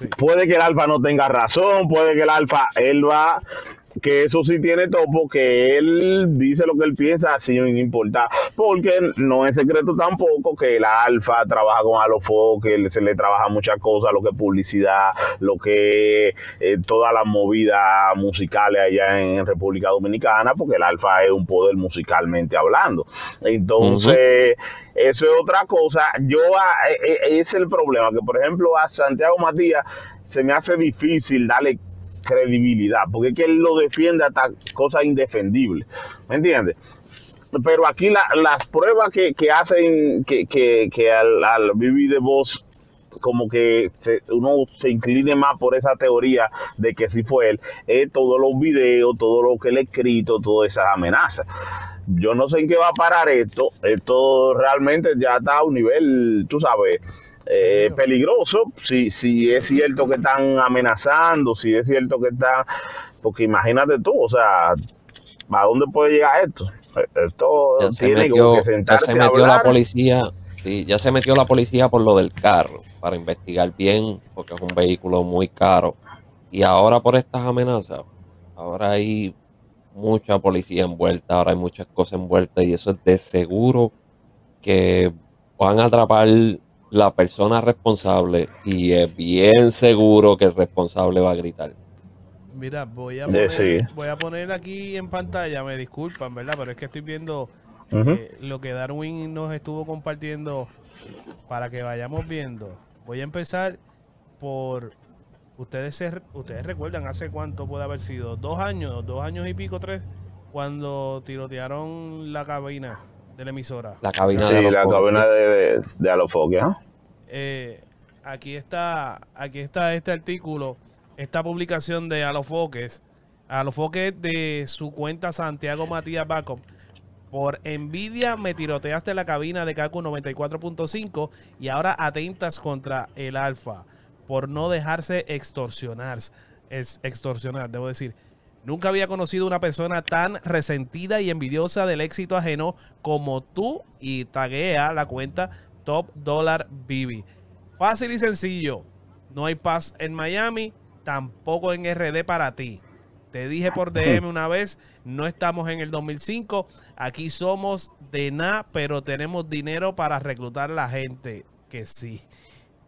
[SPEAKER 1] Sí.
[SPEAKER 2] Puede que el alfa no tenga razón, puede que el alfa, él va que eso sí tiene topo, que él dice lo que él piensa sin importar, porque no es secreto tampoco que el Alfa trabaja con Alofo, que se le trabaja muchas cosas, lo que es publicidad, lo que es todas las movidas musicales allá en, República Dominicana, porque el Alfa es un poder musicalmente hablando. Entonces, eso es otra cosa. Yo, ah, e, e, es el problema, que por ejemplo a Santiago Matías se me hace difícil darle credibilidad, porque es que él lo defiende hasta cosas indefendibles, ¿me entiendes? Pero aquí las pruebas que, hacen que, que, al, vivir de voz como que uno se incline más por esa teoría de que si fue él, es todos los videos, todo lo que él ha escrito, todas esas amenazas. Yo no sé en qué va a parar esto, esto realmente ya está a un nivel, tú sabes, eh, peligroso, si, si es cierto que están amenazando, si es cierto que están, porque imagínate tú, o sea, ¿a dónde puede llegar esto? Esto
[SPEAKER 3] ya tiene se metió, que sentarse ya se metió la policía, sí, ya se metió la policía por lo del carro, para investigar bien, porque es un vehículo muy caro. Y ahora por estas amenazas, ahora hay mucha policía envuelta, ahora hay muchas cosas envueltas y eso es de seguro que van a atrapar la persona responsable y es bien seguro que el responsable va a gritar.
[SPEAKER 1] Mira, voy a poner, voy a poner aquí en pantalla, me disculpan, ¿verdad? Pero es que estoy viendo eh, lo que Darwin nos estuvo compartiendo para que vayamos viendo. Voy a empezar por ustedes ustedes recuerdan hace cuánto puede haber sido dos años, dos años y pico, tres, cuando tirotearon la cabina de la emisora.
[SPEAKER 3] La cabina
[SPEAKER 2] sí, de la cabina de, de, Alofoque,
[SPEAKER 1] eh, aquí está, aquí está este artículo, esta publicación de Alofoques, Alofoques de su cuenta Santiago Matías Backup. Por envidia me tiroteaste la cabina de KQ 94.5 y ahora atentas contra el Alfa por no dejarse extorsionar. Es extorsionar, debo decir. Nunca había conocido una persona tan resentida y envidiosa del éxito ajeno como tú y taguea la cuenta Top Dollar Bibi. Fácil y sencillo. No hay paz en Miami, tampoco en RD para ti. Te dije por DM una vez, no estamos en el 2005. Aquí somos de nada, pero tenemos dinero para reclutar a la gente. Que sí.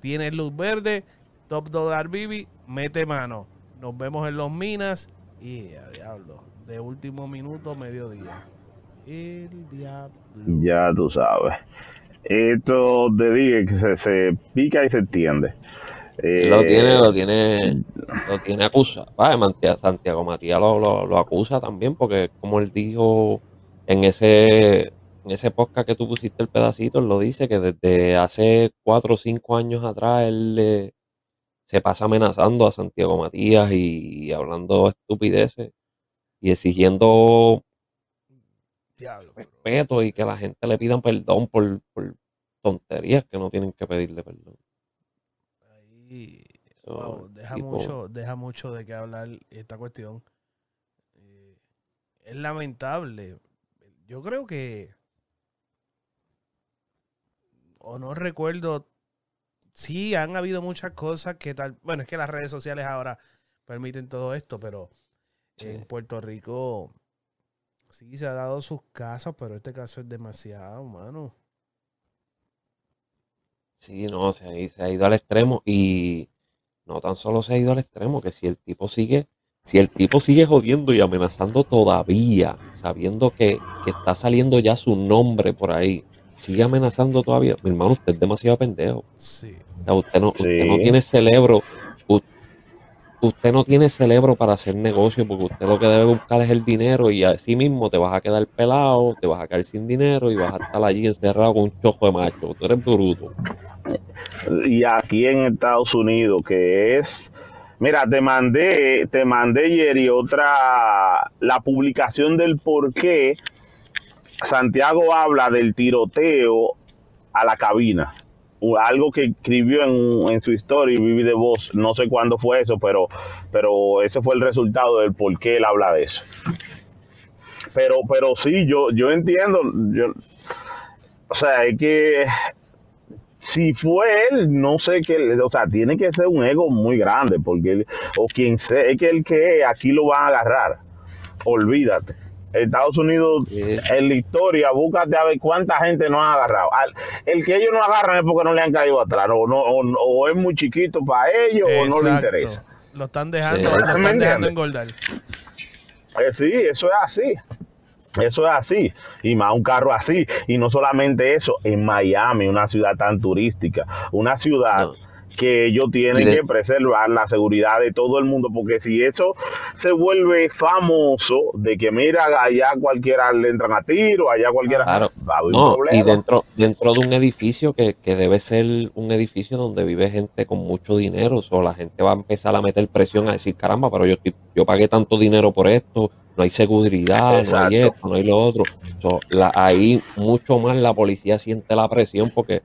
[SPEAKER 1] Tienes luz verde, Top Dollar Bibi, mete mano. Nos vemos en los minas y a diablo, de último minuto, mediodía. El diablo.
[SPEAKER 2] Ya tú sabes. Esto de dije que se, pica y se entiende.
[SPEAKER 3] lo tiene, lo tiene, lo tiene acusado. Santiago Matías lo, lo, acusa también, porque como él dijo en ese, en ese podcast que tú pusiste el pedacito, él lo dice que desde hace cuatro o cinco años atrás él se pasa amenazando a Santiago Matías y, hablando estupideces y exigiendo respeto y que la gente le pidan perdón por, tonterías que no tienen que pedirle perdón.
[SPEAKER 1] Ahí, deja, mucho, deja mucho de qué hablar esta cuestión. Eh, es lamentable. Yo creo que, o no recuerdo sí, han habido muchas cosas que tal. Bueno, es que las redes sociales ahora permiten todo esto, pero en Puerto Rico sí se ha dado sus casos, pero este caso es demasiado, mano.
[SPEAKER 3] Sí, no, se ha, se ha ido al extremo y no tan solo se ha ido al extremo, que si el tipo sigue, si el tipo sigue jodiendo y amenazando todavía, sabiendo que, que está saliendo ya su nombre por ahí, sigue amenazando todavía, mi hermano, usted es demasiado pendejo.
[SPEAKER 1] Sí.
[SPEAKER 3] usted, no, tiene cerebro. Usted no tiene cerebro para hacer negocio porque usted lo que debe buscar es el dinero y así mismo te vas a quedar pelado, te vas a caer sin dinero y vas a estar allí encerrado con un chojo de macho. Tú eres bruto.
[SPEAKER 2] Y aquí en Estados Unidos, que es Mira, te mandé, te mandé, Jerry, otra, la publicación del por qué Santiago habla del tiroteo a la cabina. Algo que escribió en, su historia y viví de voz, no sé cuándo fue eso, pero, pero ese fue el resultado del por qué él habla de eso. Pero, pero sí, yo, yo entiendo, yo, o sea, es que si fue él, no sé qué, o sea, tiene que ser un ego muy grande, porque, o quien sea, es que el que aquí lo van a agarrar. olvídate. Estados Unidos,
[SPEAKER 3] Sí.
[SPEAKER 2] en la historia, búscate a ver cuánta gente no ha agarrado. Al- el que ellos no agarran es porque no le han caído atrás, o, no, o, o es muy chiquito para ellos, o no le interesa.
[SPEAKER 1] Lo están dejando,
[SPEAKER 3] Sí.
[SPEAKER 1] lo
[SPEAKER 2] ¿Me
[SPEAKER 1] están dejando engordar.
[SPEAKER 2] Eh, sí, eso es así. Eso es así. Y más un carro así. Y no solamente eso, en Miami, una ciudad tan turística, una ciudad
[SPEAKER 3] No.
[SPEAKER 2] Que ellos tienen que preservar la seguridad de todo el mundo, porque si eso se vuelve famoso, de que mira, allá cualquiera le entran a tiro, allá cualquiera
[SPEAKER 3] Claro.
[SPEAKER 2] va a haber un
[SPEAKER 3] No,
[SPEAKER 2] problema.
[SPEAKER 3] y dentro, dentro de un edificio que, que debe ser un edificio donde vive gente con mucho dinero, o la gente va a empezar a meter presión a decir, caramba, pero yo estoy- yo pagué tanto dinero por esto, no hay seguridad, no hay esto, no hay lo otro. So, la- ahí mucho más la policía siente la presión porque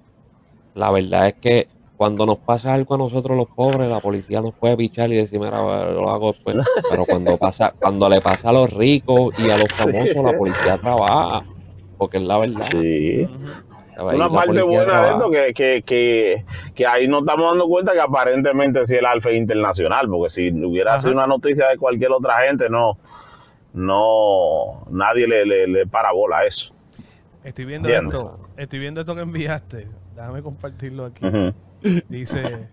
[SPEAKER 3] la verdad es que cuando nos pasa algo a nosotros los pobres, la policía nos puede pichar y decir, mira, lo hago después. Pero cuando pasa, cuando le pasa a los ricos y a los famosos, la policía trabaja. Porque es la verdad.
[SPEAKER 2] Sí. Una parte buena de esto que, que, que, que ahí nos estamos dando cuenta que aparentemente sí el alfa es internacional, porque si hubiera
[SPEAKER 1] Ajá.
[SPEAKER 2] sido una noticia de cualquier otra gente, no, no, nadie le, le, le para bola a eso.
[SPEAKER 1] Estoy viendo esto. Estoy viendo esto que enviaste. Déjame compartirlo aquí.
[SPEAKER 2] Ujú.
[SPEAKER 1] Dice.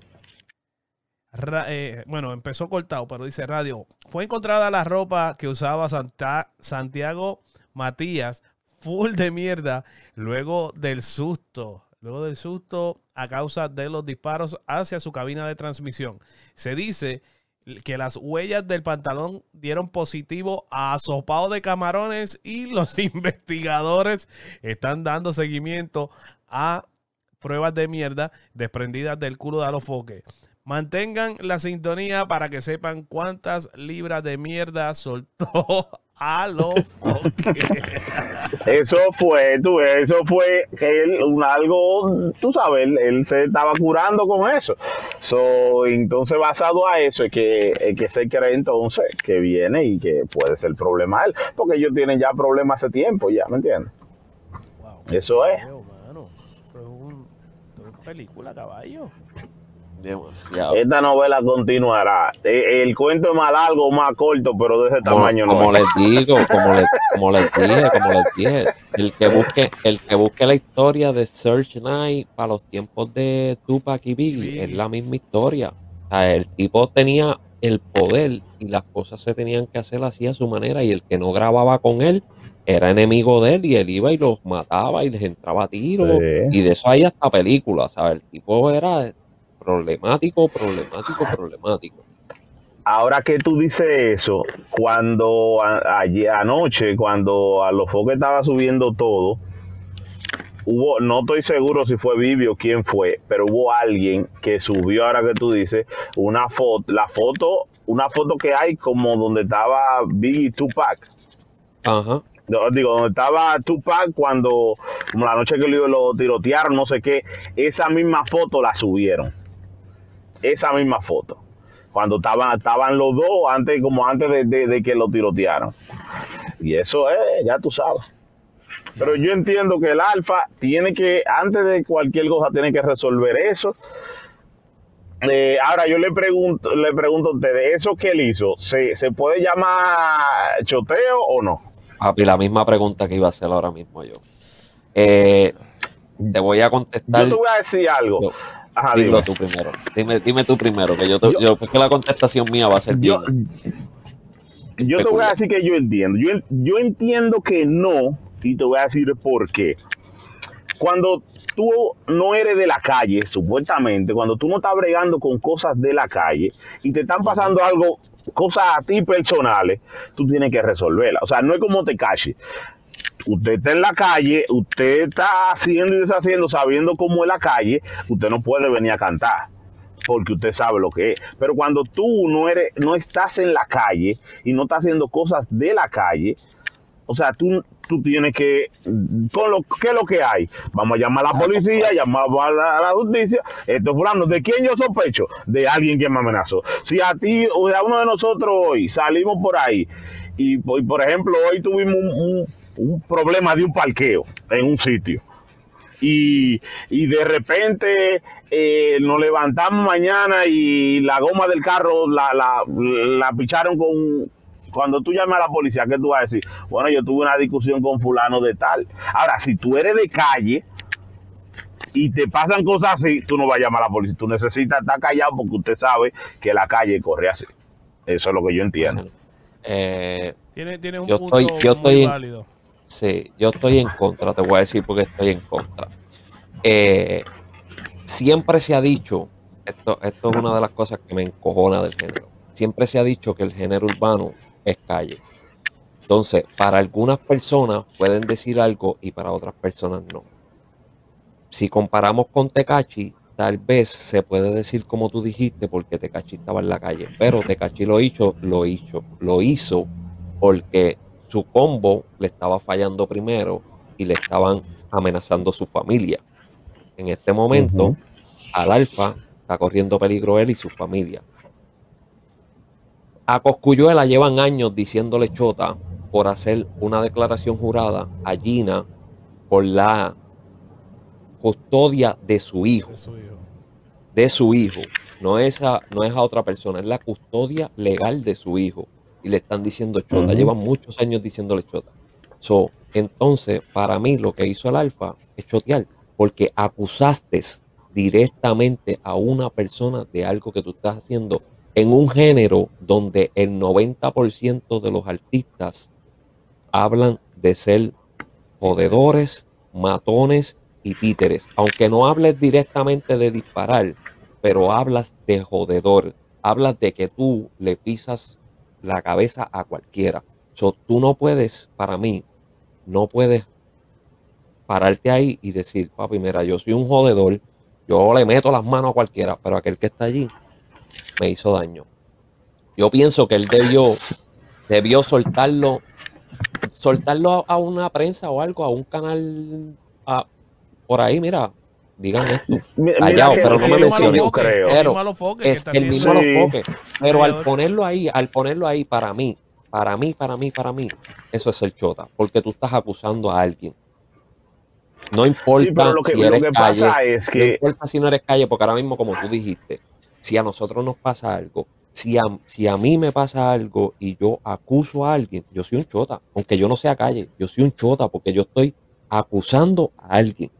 [SPEAKER 1] eh, bueno, empezó cortado, pero dice radio. Fue encontrada la ropa que usaba Santa- Santiago Matías, full de mierda, luego del susto. Luego del susto a causa de los disparos hacia su cabina de transmisión. Se dice que las huellas del pantalón dieron positivo a asopado de camarones y los investigadores están dando seguimiento a pruebas de mierda desprendidas del culo de Alofoque. Mantengan la sintonía para que sepan cuántas libras de mierda soltó Alofoque.
[SPEAKER 2] Eso fue, tú, eso fue que él, un algo, tú sabes, él, él se estaba curando con eso. So, entonces, basado a eso, es que, es que se cree entonces que viene y que puede ser problema él, porque ellos tienen ya problemas hace tiempo, ya, ¿me entiendes?
[SPEAKER 1] Wow,
[SPEAKER 2] Eso es
[SPEAKER 1] mano. Esto es un- esto es película, caballo.
[SPEAKER 3] Demasiado.
[SPEAKER 2] Esta novela continuará. Eh, El, cuento es más largo o más corto, pero de ese
[SPEAKER 3] Como,
[SPEAKER 2] tamaño no
[SPEAKER 3] como
[SPEAKER 2] es.
[SPEAKER 3] les digo, como les, como les dije, como les dije, el que busque, el que busque la historia de Search Night para los tiempos de Tupac y Biggie, es la misma historia. O sea, el tipo tenía el poder y las cosas se tenían que hacer así a su manera y el que no grababa con él era enemigo de él y él iba y los mataba y les entraba a tiro
[SPEAKER 2] Sí.
[SPEAKER 3] y de eso hay hasta películas, ¿sabes? El tipo era problemático, problemático, problemático.
[SPEAKER 2] Ahora que tú dices eso, cuando a- ayer anoche, cuando a los foques estaba subiendo todo, hubo, no estoy seguro si fue Vivi o quién fue, pero hubo alguien que subió, ahora que tú dices, una foto, la foto, una foto que hay como donde estaba Biggie Tupac.
[SPEAKER 3] Ajá.
[SPEAKER 2] Digo, donde estaba Tupac cuando, como la noche que lo, tirotearon, no sé qué, esa misma foto la subieron. Esa misma foto. Cuando estaban, estaban los dos, antes, como antes de, de- de que lo tirotearon. Y eso es, ya tú sabes. Pero yo entiendo que el alfa tiene que, antes de cualquier cosa, tiene que resolver eso. Eh, ahora yo le pregunto, le pregunto a ustedes, ¿eso que él hizo, ¿se, se puede llamar choteo o no?
[SPEAKER 3] Papi, la misma pregunta que iba a hacer ahora mismo yo. Eh, te voy a contestar.
[SPEAKER 2] Yo te voy a decir algo.
[SPEAKER 3] Yo-
[SPEAKER 2] Ajá,
[SPEAKER 3] Dilo
[SPEAKER 2] dime.
[SPEAKER 3] tú primero. Dime, dime tú primero, que yo, te-
[SPEAKER 2] Yo-
[SPEAKER 3] yo- porque la contestación mía va a ser
[SPEAKER 2] Yo,
[SPEAKER 3] bien.
[SPEAKER 2] yo te voy a decir que yo entiendo. Yo, yo entiendo que no, y te voy a decir por qué. Cuando tú no eres de la calle, supuestamente, cuando tú no estás bregando con cosas de la calle y te están pasando algo, cosas a ti personales, tú tienes que resolverlas. O sea, no es como te cache. Usted está en la calle, usted está haciendo y deshaciendo, sabiendo cómo es la calle, usted no puede venir a cantar porque usted sabe lo que es. Pero cuando tú no eres, no estás en la calle y no estás haciendo cosas de la calle, o sea, tú, tú tienes que, con lo que es lo que hay, vamos a llamar a la policía, llamamos a la, justicia, esto fulano, ¿de quién yo sospecho? De alguien que me amenazó. Si a ti o a uno de nosotros hoy salimos por ahí y, por- ejemplo, hoy tuvimos un problema de un parqueo en un sitio y, y de repente eh, nos levantamos mañana y la goma del carro la, la, la picharon con, cuando tú llamas a la policía, ¿qué tú vas a decir? Bueno, yo tuve una discusión con fulano de tal. Ahora, si tú eres de calle y te pasan cosas así, tú no vas a llamar a la policía. Tú necesitas estar callado porque usted sabe que la calle corre así. Eso es lo que yo entiendo.
[SPEAKER 3] Eh,
[SPEAKER 1] Tiene, tiene un
[SPEAKER 3] Yo
[SPEAKER 1] punto
[SPEAKER 3] estoy- yo
[SPEAKER 1] muy
[SPEAKER 3] estoy en-
[SPEAKER 1] válido.
[SPEAKER 3] Sí, yo estoy en contra, te voy a decir porque estoy en contra. Eh, siempre se ha dicho, esto, esto es una de las cosas que me encojona del género, siempre se ha dicho que el género urbano es calle. Entonces, para algunas personas pueden decir algo y para otras personas no. Si comparamos con Tecachi, tal vez se puede decir como tú dijiste porque Tecachi estaba en la calle, pero Tecachi lo hizo, lo hizo, lo hizo porque su combo le estaba fallando primero y le estaban amenazando su familia. En este momento, al alfa está corriendo peligro él y su familia. A Coscuyuela llevan años diciéndole chota por hacer una declaración jurada a Gina por la custodia de su hijo
[SPEAKER 1] de su hijo.
[SPEAKER 3] de su hijo, no es a, no es a otra persona, es la custodia legal de su hijo. Y le están diciendo chota, llevan muchos años diciéndole chota. So, entonces, para mí lo que hizo el alfa es chotear, porque acusaste directamente a una persona de algo que tú estás haciendo en un género donde el 90% de los artistas hablan de ser jodedores, matones y títeres. Aunque no hables directamente de disparar, pero hablas de jodedor. Hablas de que tú le pisas la cabeza a cualquiera. Tú no puedes, para mí, no puedes pararte ahí y decir, papi, mira, yo soy un jodedor, yo le meto las manos a cualquiera, pero aquel que está allí me hizo daño. Yo pienso que él debió, debió soltarlo, soltarlo a, a una prensa o algo, a un canal a- por ahí, mira, digan esto. Callado, pero no me.
[SPEAKER 1] El
[SPEAKER 3] Pero Es el mismo foques. Pero al ponerlo ahí, al ponerlo ahí para mí, para mí, para mí, para mí, eso es el chota, porque tú estás acusando a alguien. No importa
[SPEAKER 2] Sí, que,
[SPEAKER 3] si eres calle, no importa si no eres calle, porque ahora mismo, como tú dijiste, si a nosotros nos pasa algo, si a, si a mí me pasa algo y yo acuso a alguien, yo soy un chota, aunque yo no sea calle, yo soy un chota porque yo estoy acusando a alguien.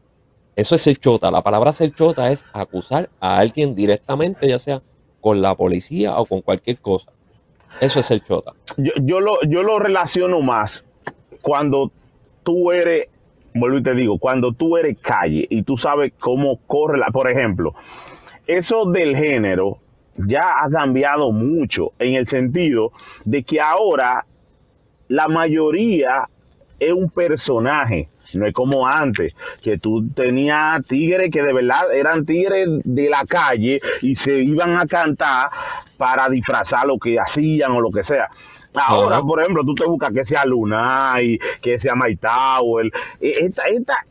[SPEAKER 3] Eso es ser chota. La palabra ser chota es acusar a alguien directamente, ya sea con la policía o con cualquier cosa. Eso es ser chota.
[SPEAKER 2] yo, yo lo, yo lo relaciono más cuando tú eres, vuelvo y te digo, cuando tú eres calle y tú sabes cómo corre la, por ejemplo, eso del género ya ha cambiado mucho en el sentido de que ahora la mayoría es un personaje. No es como antes, que tú tenías tigres que de verdad eran tigres de la calle y se iban a cantar para disfrazar lo que hacían o lo que sea. Ahora, por ejemplo, tú te buscas que sea Lunay, que sea My Tower. eh, Esta, esta,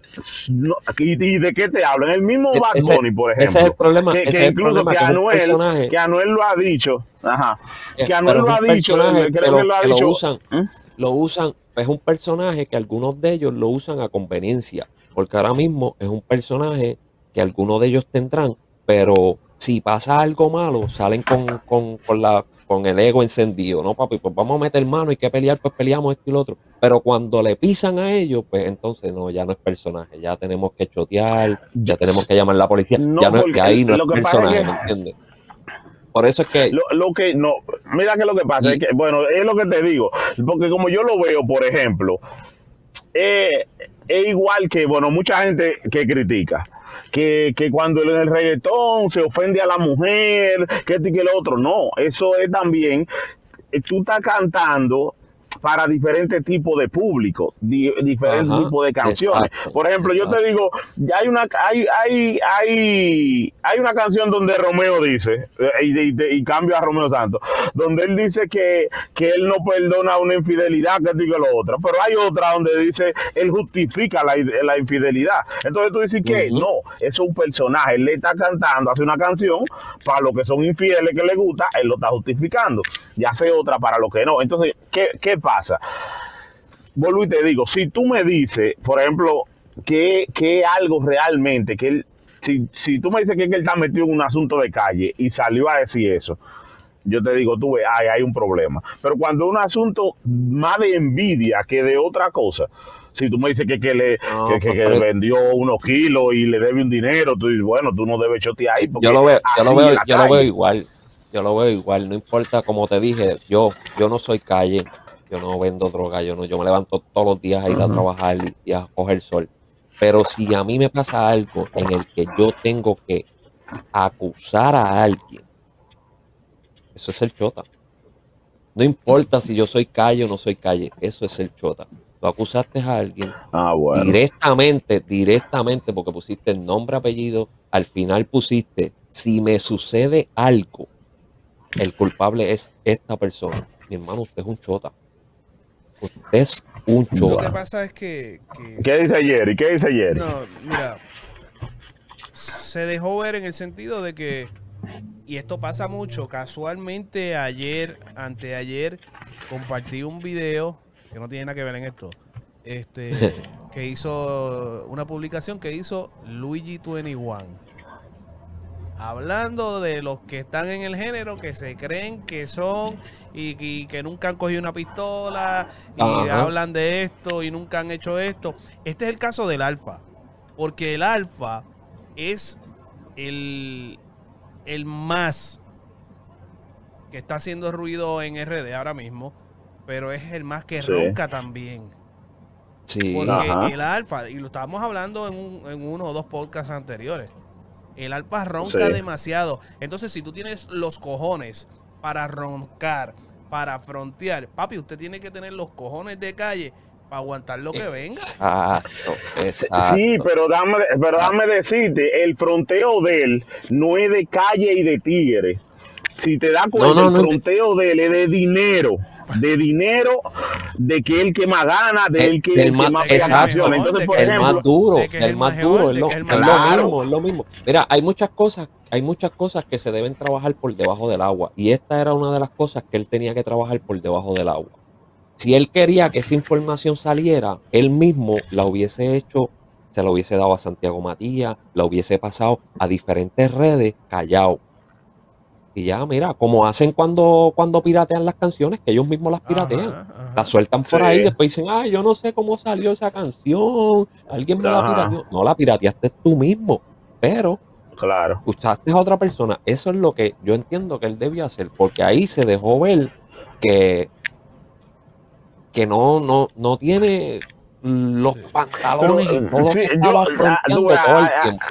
[SPEAKER 2] no, y, y de qué te hablan? El mismo
[SPEAKER 3] E-
[SPEAKER 2] Bad
[SPEAKER 3] ese-
[SPEAKER 2] Bunny, por
[SPEAKER 3] ese es
[SPEAKER 2] ejemplo.
[SPEAKER 3] el problema,
[SPEAKER 2] Que,
[SPEAKER 3] ese
[SPEAKER 2] que
[SPEAKER 3] es el
[SPEAKER 2] incluso
[SPEAKER 3] problema,
[SPEAKER 2] que Anuel,
[SPEAKER 3] personaje-
[SPEAKER 2] que Anuel lo ha dicho. Ajá.
[SPEAKER 3] Eh,
[SPEAKER 2] Que Anuel lo ha dicho. Creo
[SPEAKER 3] que lo,
[SPEAKER 2] lo ha
[SPEAKER 3] que lo
[SPEAKER 2] dicho.
[SPEAKER 3] usan,
[SPEAKER 2] ¿Mm?
[SPEAKER 3] lo usan, es un personaje que algunos de ellos lo usan a conveniencia, porque ahora mismo es un personaje que algunos de ellos tendrán, pero si pasa algo malo, salen con, con, con la, con el ego encendido, ¿no, papi? Pues vamos a meter mano, hay que pelear, pues peleamos esto y lo otro. Pero cuando le pisan a ellos, pues entonces no, ya no es personaje, ya tenemos que chotear, ya tenemos que llamar a la policía,
[SPEAKER 2] No,
[SPEAKER 3] ya no, ya ahí no es
[SPEAKER 2] que es
[SPEAKER 3] personaje,
[SPEAKER 2] que-
[SPEAKER 3] ¿me entiendes? Por eso es que
[SPEAKER 2] Lo, lo que no, mira que lo que pasa
[SPEAKER 3] Y-
[SPEAKER 2] es que, bueno, es lo que te digo, porque como yo lo veo, por ejemplo, eh, es igual que, bueno, mucha gente que critica. Que, que cuando el reggaetón se ofende a la mujer, que esto y que lo otro. No, eso es también, eh, tú estás cantando para diferentes tipos de público, di- diferentes
[SPEAKER 3] Ajá,
[SPEAKER 2] tipos de canciones.
[SPEAKER 3] exacto,
[SPEAKER 2] Por ejemplo, yo te digo, ya hay una hay hay hay hay una canción donde Romeo dice eh, y, y- y cambio a Romeo Santos, donde él dice que, que él no perdona una infidelidad que diga lo otro, pero hay otra donde dice él justifica la, la infidelidad. Entonces tú dices que
[SPEAKER 3] Ujú.
[SPEAKER 2] no, eso es un personaje, él le está cantando, hace una canción para los que son infieles que le gusta, él lo está justificando, y hace otra para los que no. Entonces, ¿qué, qué pasa? vuelvo y te digo, si tú me dices, por ejemplo, que, que algo realmente, que él, si, si tú me dices que, que él está metido en un asunto de calle y salió a decir eso, yo te digo, tú ves, ay, hay un problema. Pero cuando es un asunto más de envidia que de otra cosa, si tú me dices que, que le
[SPEAKER 3] No,
[SPEAKER 2] que, que- vendió unos kilos y le debe un dinero, tú dices, bueno, tú no debes chotear ahí. porque
[SPEAKER 3] yo lo veo, yo lo veo, yo lo veo igual, yo lo veo igual, no importa, como te dije, yo, yo no soy calle, yo no vendo droga, yo no, yo me levanto todos los días a ir a trabajar y, y a coger sol. Pero si a mí me pasa algo en el que yo tengo que acusar a alguien, eso es el chota. No importa si yo soy calle o no soy calle, eso es el chota. Tú acusaste a alguien,
[SPEAKER 2] Ah, bueno.
[SPEAKER 3] directamente, directamente, porque pusiste el nombre, apellido, al final pusiste, si me sucede algo, el culpable es esta persona. Mi hermano, usted es un chota. Usted es un
[SPEAKER 1] Lo que
[SPEAKER 3] chota.
[SPEAKER 1] pasa es que, que-
[SPEAKER 2] ¿Qué dice Jerry? ¿Qué dice Jerry?
[SPEAKER 1] No, mira, se dejó ver en el sentido de que, y esto pasa mucho, casualmente ayer, anteayer, compartí un video que no tiene nada que ver en esto, este, que hizo una publicación que hizo Luigi21. Hablando de los que están en el género, que se creen que son y, y que nunca han cogido una pistola y
[SPEAKER 3] Ajá.
[SPEAKER 1] hablan de esto y nunca han hecho esto. Este es el caso del alfa. Porque el alfa es el, el más que está haciendo ruido en RD ahora mismo, pero es el más que
[SPEAKER 2] Sí.
[SPEAKER 1] ronca también.
[SPEAKER 3] Sí,
[SPEAKER 1] Porque
[SPEAKER 2] Ajá.
[SPEAKER 1] el alfa, y lo estábamos hablando en, un- en uno o dos podcasts anteriores, el alfa ronca
[SPEAKER 2] Sí.
[SPEAKER 1] demasiado. Entonces, si tú tienes los cojones para roncar, para frontear, papi, usted tiene que tener los cojones de calle para aguantar lo que venga.
[SPEAKER 3] exacto, exacto.
[SPEAKER 2] Sí, pero dame, pero dame decirte, el fronteo de él no es de calle y de tigre. Si te das cuenta,
[SPEAKER 3] No, no,
[SPEAKER 2] el
[SPEAKER 3] no.
[SPEAKER 2] fronteo de él es de dinero. De dinero, de que el que más gana, de
[SPEAKER 3] El-
[SPEAKER 2] el que,
[SPEAKER 3] del
[SPEAKER 2] el que
[SPEAKER 3] más-
[SPEAKER 2] canciones. Entonces, por
[SPEAKER 1] El
[SPEAKER 2] ejemplo,
[SPEAKER 3] más duro,
[SPEAKER 1] que
[SPEAKER 3] el
[SPEAKER 1] el
[SPEAKER 3] más duro, es lo,
[SPEAKER 1] que es
[SPEAKER 3] lo mismo, es lo mismo. Mira, hay muchas cosas, hay muchas cosas que se deben trabajar por debajo del agua y esta era una de las cosas que él tenía que trabajar por debajo del agua. Si él quería que esa información saliera, él mismo la hubiese hecho, se la hubiese dado a Santiago Matías, la hubiese pasado a diferentes redes callado. Y ya, mira, como hacen cuando, cuando piratean las canciones, que ellos mismos las piratean.
[SPEAKER 1] Ajá, ajá.
[SPEAKER 3] La sueltan por
[SPEAKER 2] Sí.
[SPEAKER 3] ahí y después dicen, ay, yo no sé cómo salió esa canción. Alguien me la pirateó. No la pirateaste tú mismo, pero
[SPEAKER 2] claro.
[SPEAKER 3] usaste a otra persona. Eso es lo que yo entiendo que él debió hacer, porque ahí se dejó ver que, que no, no, no tiene los
[SPEAKER 1] Sí.
[SPEAKER 3] pantalones
[SPEAKER 2] Pero,
[SPEAKER 3] y todo lo que
[SPEAKER 2] yo-
[SPEAKER 3] estaba
[SPEAKER 2] ah, ah,
[SPEAKER 3] todo el
[SPEAKER 2] ah,
[SPEAKER 3] tiempo.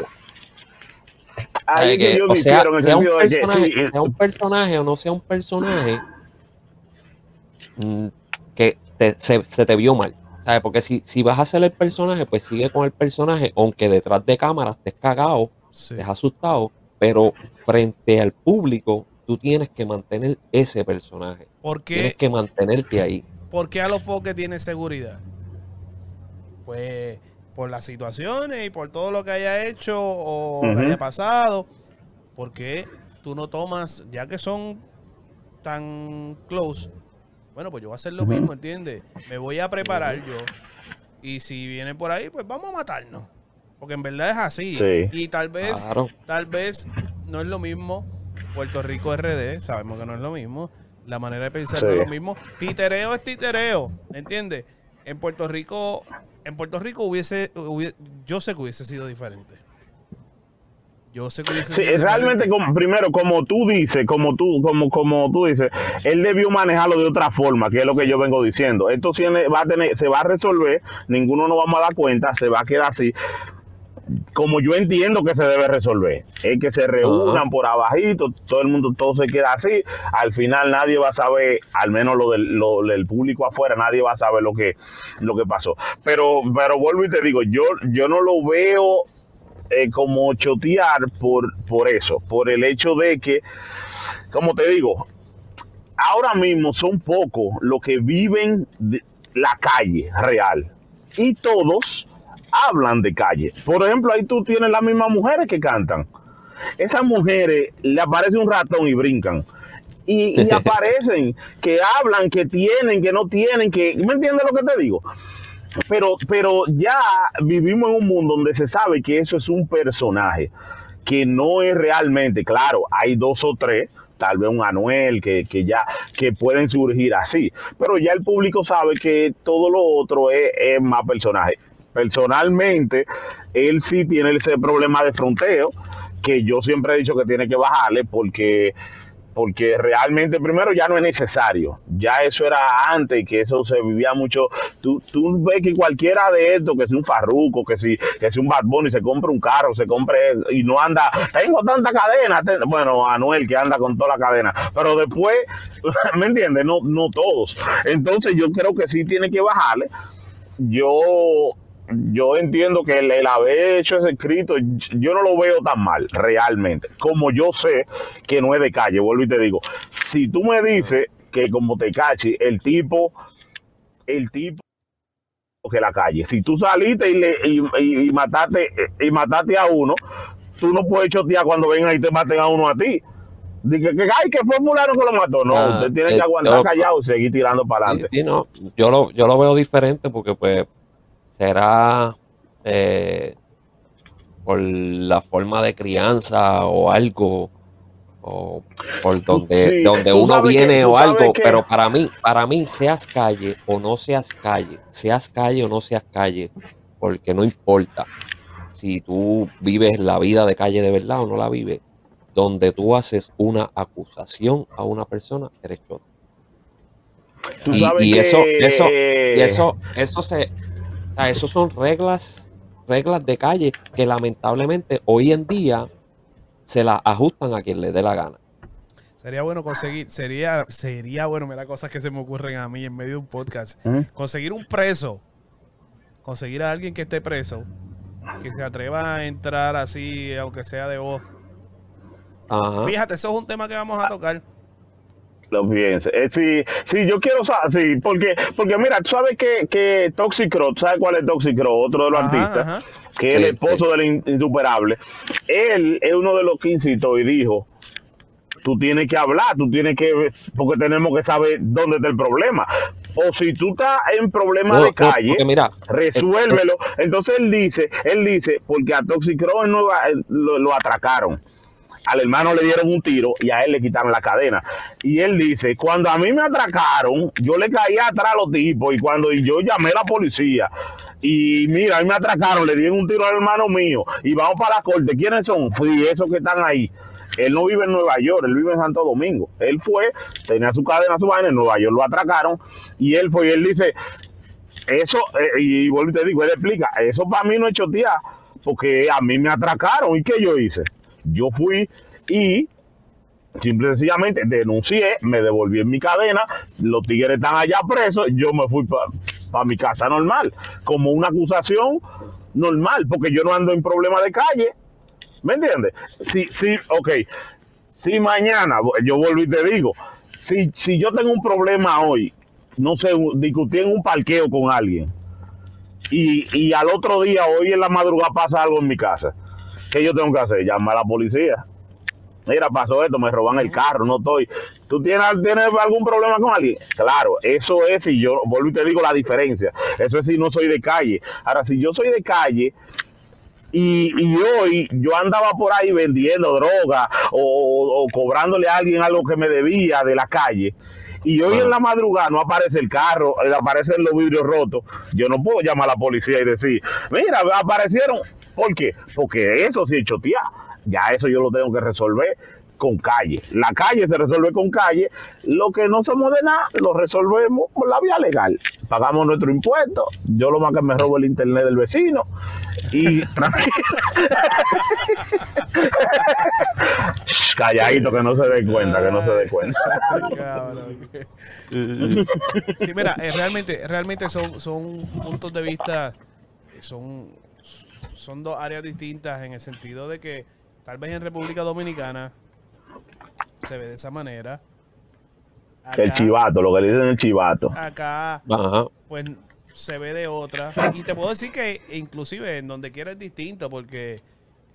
[SPEAKER 2] Ahí
[SPEAKER 3] ¿Sabe
[SPEAKER 2] es que
[SPEAKER 3] que,
[SPEAKER 2] yo
[SPEAKER 3] o sea, sea un
[SPEAKER 2] que
[SPEAKER 3] personaje,
[SPEAKER 2] sí,
[SPEAKER 3] sea un personaje o no sea un personaje mm, que te- se, se te vio mal. ¿Sabes? Porque si, si vas a hacer el personaje, pues sigue con el personaje, aunque detrás de cámara estés cagado,
[SPEAKER 1] Sí.
[SPEAKER 3] estés asustado, pero frente al público, tú tienes que mantener ese personaje.
[SPEAKER 1] ¿Por
[SPEAKER 3] Tienes que mantenerte ahí.
[SPEAKER 1] por qué a los foques tiene seguridad? Pues por las situaciones y por todo lo que haya hecho o
[SPEAKER 2] Ujú.
[SPEAKER 1] haya pasado. ¿Por qué tú no tomas, ya que son tan close? Bueno, pues yo voy a hacer lo mismo, ¿entiendes? Me voy a preparar yo. Y si vienen por ahí, pues vamos a matarnos. Porque en verdad es así.
[SPEAKER 2] Sí.
[SPEAKER 1] Y tal vez
[SPEAKER 3] Claro.
[SPEAKER 1] Tal vez no es lo mismo Puerto Rico RD, sabemos que no es lo mismo. La manera de pensar no es lo mismo. Titereo es titereo, ¿entiendes? En Puerto Rico, en Puerto Rico hubiese, hubie- yo sé que hubiese sido diferente. Yo sé que hubiese
[SPEAKER 2] Sí,
[SPEAKER 1] sido
[SPEAKER 2] realmente,
[SPEAKER 1] diferente.
[SPEAKER 2] como, primero, como tú dices, como tú, como, como tú dices, él debió manejarlo de otra forma, que es lo que yo vengo diciendo. Esto tiene, va a tener, se va a resolver, ninguno nos vamos a dar cuenta, se va a quedar así. Como yo entiendo que se debe resolver, es que se reúnan por abajito, todo el mundo, todo se queda así. Al final nadie va a saber, al menos lo del, lo del público afuera, nadie va a saber lo que, lo que pasó. Pero, pero vuelvo y te digo, yo, yo no lo veo eh, como chotear por, por eso, por el hecho de que, como te digo, ahora mismo son pocos los que viven de la calle real y todos hablan de calle. Por ejemplo, ahí tú tienes las mismas mujeres que cantan. Esas mujeres le aparece un ratón y brincan. Y, y aparecen, que hablan, que tienen, que no tienen, que... ¿Me entiendes lo que te digo? pero, pero ya vivimos en un mundo donde se sabe que eso es un personaje, que no es realmente, claro, hay dos o tres, tal vez un Anuel, que, que ya, que pueden surgir así. Pero ya el público sabe que todo lo otro es, es más personaje. Personalmente, él sí tiene ese problema de fronteo, que yo siempre he dicho que tiene que bajarle porque porque realmente primero ya no es necesario, ya eso era antes, que eso se vivía mucho, tú, tú ves que cualquiera de estos, que sea un farruco, que si, que sea un Bad Bunny, se compre un carro, se compre y no anda, tengo tanta cadena, bueno, Anuel que anda con toda la cadena, pero después, ¿me entiendes? No, no todos, entonces yo creo que sí tiene que bajarle, yo yo entiendo que el, el haber hecho ese escrito, yo no lo veo tan mal, realmente. Como yo sé que no es de calle, vuelvo y te digo. Si tú me dices que como te cachi, el tipo, el tipo que la calle. Si tú saliste y, le, y, y- y mataste y mataste a uno, tú no puedes chotear cuando vengan y te maten a uno a ti. Dije que, ay, que fue fulano que lo mató. No,
[SPEAKER 3] Ah,
[SPEAKER 2] usted tiene
[SPEAKER 3] eh,
[SPEAKER 2] que aguantar
[SPEAKER 3] yo-
[SPEAKER 2] callado y seguir tirando para adelante.
[SPEAKER 3] sí, no, yo lo, yo lo veo diferente porque pues será eh, por la forma de crianza o algo o por donde,
[SPEAKER 2] Sí,
[SPEAKER 3] donde uno
[SPEAKER 2] que-
[SPEAKER 3] viene o algo,
[SPEAKER 2] que-
[SPEAKER 3] pero para mí, para mí seas calle o no seas calle, seas calle o no seas calle, porque no importa si tú vives la vida de calle de verdad o no la vives, donde tú haces una acusación a una persona, eres.
[SPEAKER 2] Tú
[SPEAKER 3] Y-
[SPEAKER 2] sabes
[SPEAKER 3] y
[SPEAKER 2] que,
[SPEAKER 3] eso- eso- eso, eso se, sea, eso son reglas, reglas de calle que lamentablemente hoy en día se las ajustan a quien le dé la gana.
[SPEAKER 1] Sería bueno conseguir, sería, sería bueno, mira cosas que se me ocurren a mí en medio de un podcast.
[SPEAKER 2] ¿Mm?
[SPEAKER 1] Conseguir un preso, conseguir a alguien que esté preso, que se atreva a entrar así, aunque sea de voz.
[SPEAKER 3] Ajá.
[SPEAKER 1] Fíjate, eso es un tema que vamos a tocar.
[SPEAKER 2] Lo piense. Eh, sí, sí, yo quiero saber, sí, porque, porque mira, tú sabes que, que Toxic ¿tú ¿sabes cuál es Toxic Crow? Otro de los
[SPEAKER 1] Ajá,
[SPEAKER 2] artistas,
[SPEAKER 1] ajá.
[SPEAKER 2] que es el esposo del in- insuperable. Él es uno de los que incitó y dijo, tú tienes que hablar, tú tienes que, porque tenemos que saber dónde está el problema. O si tú estás en problema
[SPEAKER 3] No,
[SPEAKER 2] de calle,
[SPEAKER 3] mira,
[SPEAKER 2] resuélvelo. Entonces él dice, él dice, porque a Toxic Crow en Nueva- lo, lo atracaron. Al hermano le dieron un tiro y a él le quitaron la cadena. Y él dice, cuando a mí me atracaron, yo le caía atrás a los tipos y cuando yo llamé a la policía y mira, a mí me atracaron, le dieron un tiro al hermano mío y vamos para la corte. ¿Quiénes son? Fui esos que están ahí. Él no vive en Nueva York, él vive en Santo Domingo. Él fue, tenía su cadena, su vaina, en Nueva York lo atracaron y él fue y él dice, eso, eh, y vuelvo y te digo, él explica, eso para mí no es chotear, porque a mí me atracaron. ¿Y qué yo hice? Yo fui y simple y sencillamente denuncié, me devolví en mi cadena, los tigres están allá presos, yo me fui para mi casa normal, como una acusación normal, porque yo no ando en problema de calle. ¿Me entiendes? Sí, sí, ok. Si mañana, yo vuelvo y te digo, si, si yo tengo un problema hoy, no sé, discutí en un parqueo con alguien, y, y al otro día, hoy en la madrugada pasa algo en mi casa, ¿qué yo tengo que hacer? Llamar a la policía. Mira, pasó esto, me roban el carro, no estoy. ¿Tú tienes, tienes algún problema con alguien? Claro, eso es si yo, vuelvo y te digo la diferencia. Eso es si no soy de calle. Ahora, si yo soy de calle, y, y hoy yo andaba por ahí vendiendo droga o, o cobrándole a alguien algo que me debía de la calle. Y hoy en la madrugada no aparece el carro, eh, aparecen los vidrios rotos. Yo no puedo llamar a la policía y decir, mira, aparecieron. ¿Por qué? Porque eso sí es chotear. Ya eso yo lo tengo que resolver con calle. La calle se resuelve con calle. Lo que no somos de nada, lo resolvemos por la vía legal. Pagamos nuestro impuesto. Yo lo más que me robo el internet del vecino. Y Calladito, que no se dé cuenta, que no se dé cuenta.
[SPEAKER 1] Sí, mira, eh, realmente, realmente son, son puntos de vista, eh, son, son dos áreas distintas en el sentido de que tal vez en República Dominicana se ve de esa manera.
[SPEAKER 2] El chivato, lo que le dicen el chivato.
[SPEAKER 1] acá
[SPEAKER 3] Ajá.
[SPEAKER 1] pues se ve de otra. Y te puedo decir que inclusive en donde quiera es distinto porque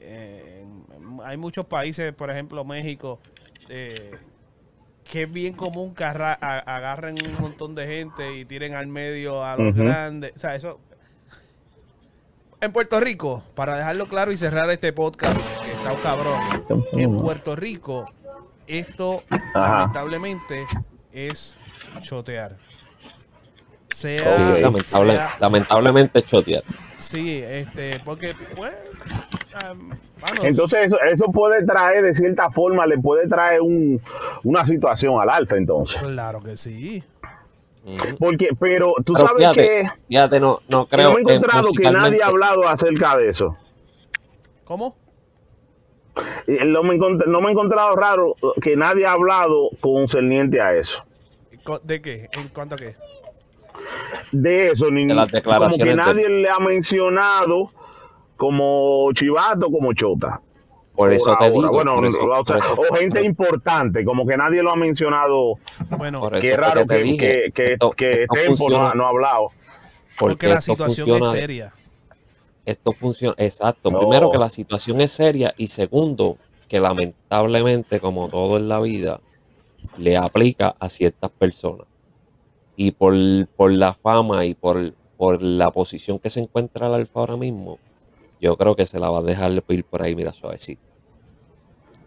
[SPEAKER 1] eh, hay muchos países, por ejemplo México, eh, que es bien común que agarren un montón de gente y tiren al medio a los grandes. O sea, eso... En Puerto Rico, para dejarlo claro y cerrar este podcast, que está un cabrón, en Puerto Rico esto
[SPEAKER 2] Ajá.
[SPEAKER 1] lamentablemente es chotear. Sea,
[SPEAKER 3] Sí, lamentable-
[SPEAKER 1] sea-
[SPEAKER 3] lamentablemente chotear.
[SPEAKER 1] sí, este, porque pues, mano,
[SPEAKER 2] Entonces eso, eso puede traer, de cierta forma, le puede traer un, una situación al alfa entonces.
[SPEAKER 1] claro que sí.
[SPEAKER 2] Porque, pero tú
[SPEAKER 3] Pero
[SPEAKER 2] sabes
[SPEAKER 3] fíjate,
[SPEAKER 2] que
[SPEAKER 3] fíjate, no, no
[SPEAKER 2] que
[SPEAKER 3] creo
[SPEAKER 2] no me he encontrado que nadie ha hablado acerca de eso.
[SPEAKER 1] ¿Cómo?
[SPEAKER 2] No me, no me he encontrado raro que nadie ha hablado concerniente a eso.
[SPEAKER 1] ¿De qué? ¿En cuanto a qué?
[SPEAKER 2] De eso, ni,
[SPEAKER 3] De las
[SPEAKER 2] como que
[SPEAKER 3] de-
[SPEAKER 2] nadie le ha mencionado como chivato, como chota.
[SPEAKER 3] Por eso
[SPEAKER 2] Por
[SPEAKER 3] te
[SPEAKER 2] ahora.
[SPEAKER 3] digo.
[SPEAKER 2] Bueno,
[SPEAKER 3] por eso-
[SPEAKER 2] o,
[SPEAKER 3] por eso-
[SPEAKER 2] o gente
[SPEAKER 3] por-
[SPEAKER 2] importante, como que nadie lo ha mencionado.
[SPEAKER 1] Bueno,
[SPEAKER 3] Por eso
[SPEAKER 2] Qué raro
[SPEAKER 3] que
[SPEAKER 2] que,
[SPEAKER 3] dije,
[SPEAKER 2] que, que,
[SPEAKER 3] esto-
[SPEAKER 2] que
[SPEAKER 3] esto
[SPEAKER 2] Tempo no, no ha hablado.
[SPEAKER 1] porque la situación
[SPEAKER 3] funciona
[SPEAKER 1] es seria.
[SPEAKER 3] Esto funciona, exacto.
[SPEAKER 2] No.
[SPEAKER 3] Primero que la situación es seria y segundo que lamentablemente, como todo en la vida, le aplica a ciertas personas. Y por, por la fama y por, por la posición que se encuentra el alfa ahora mismo, yo creo que se la va a dejar ir por ahí, mira, suavecito.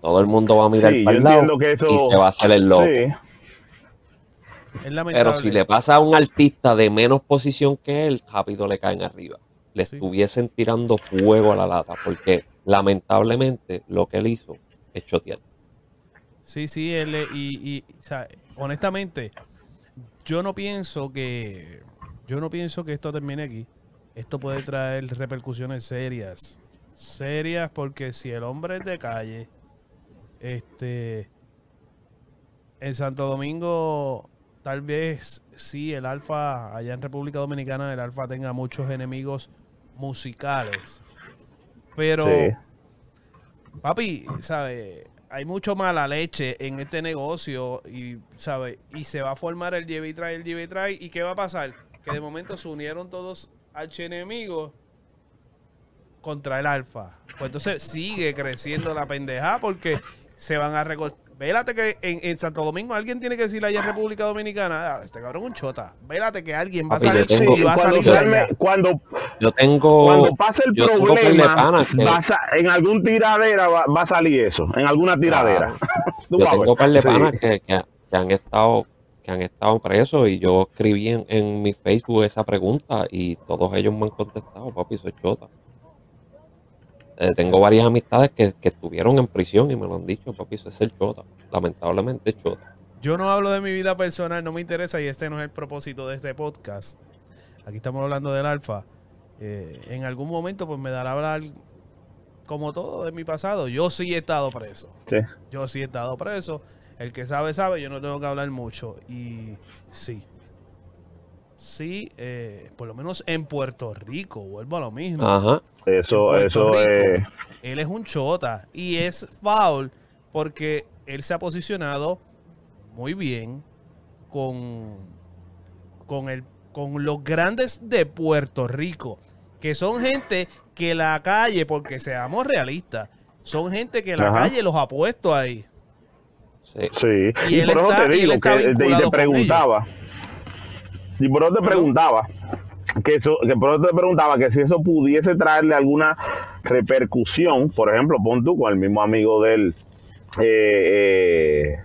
[SPEAKER 3] Todo el mundo va a mirar
[SPEAKER 2] Sí,
[SPEAKER 3] para el lado
[SPEAKER 2] entiendo que eso.
[SPEAKER 3] y se va a hacer el loco.
[SPEAKER 2] Sí.
[SPEAKER 1] Es lamentable.
[SPEAKER 3] Pero si le pasa a un artista de menos posición que él, rápido le caen arriba. Le
[SPEAKER 1] Sí.
[SPEAKER 3] estuviesen tirando fuego a la lata, porque lamentablemente lo que él hizo es chotear.
[SPEAKER 1] Sí, sí, él, y, y, o sea, honestamente, yo no pienso que, yo no pienso que esto termine aquí. Esto puede traer repercusiones serias, serias, porque si el hombre es de calle, este, en Santo Domingo, tal vez sí, el Alfa, allá en República Dominicana, el Alfa tenga muchos enemigos musicales, pero
[SPEAKER 2] Sí.
[SPEAKER 1] Papi, ¿sabes? Hay mucho mala leche en este negocio y, ¿sabes? Y se va a formar el lleve y trae, el lleve y trae. ¿Y qué va a pasar? Que de momento se unieron todos archienemigos contra el alfa. Pues entonces sigue creciendo la pendeja porque se van a recortar. Vélate que en, en Santo Domingo alguien tiene que decirle allá en República Dominicana, "Ah, este cabrón un chota. Vélate que alguien va a salir y va a salir
[SPEAKER 2] cuando,
[SPEAKER 3] Yo tengo.
[SPEAKER 2] cuando pase el problema,
[SPEAKER 3] que-
[SPEAKER 2] va a en algún tiradera va, va a salir eso, en alguna tiradera. Tú
[SPEAKER 3] Yo
[SPEAKER 2] vas a
[SPEAKER 3] tengo par de
[SPEAKER 2] Sí.
[SPEAKER 3] panas que, que- que han estado que han estado presos y yo escribí en, en mi Facebook esa pregunta y todos ellos me han contestado, papi, soy chota. Eh, tengo varias amistades que, que estuvieron en prisión y me lo han dicho, papi, eso es ser chota. Lamentablemente es chota.
[SPEAKER 1] Yo no hablo de mi vida personal, no me interesa y este no es el propósito de este podcast. Aquí estamos hablando del alfa. Eh, en algún momento pues me dará a hablar como todo de mi pasado. Yo sí he estado preso.
[SPEAKER 2] Sí.
[SPEAKER 1] Yo sí he estado preso. El que sabe, sabe. Yo no tengo que hablar mucho. Y sí. Sí, eh, por lo menos en Puerto Rico, vuelvo a lo mismo.
[SPEAKER 3] Ajá.
[SPEAKER 2] Eso, eso.
[SPEAKER 1] Rico, Él es un chota y es foul porque él se ha posicionado muy bien con, con, el, con los grandes de Puerto Rico, que son gente que la calle, porque seamos realistas, son gente que la
[SPEAKER 2] Ajá.
[SPEAKER 1] calle los ha puesto ahí.
[SPEAKER 3] Sí.
[SPEAKER 2] Sí,
[SPEAKER 1] Y
[SPEAKER 2] por eso
[SPEAKER 1] está-
[SPEAKER 2] te digo que te- y
[SPEAKER 1] vinculado
[SPEAKER 2] te preguntaba. Y por eso te preguntaba que eso, que por eso te preguntaba que si eso pudiese traerle alguna repercusión, por ejemplo, pon tú con el mismo amigo del eh, eh,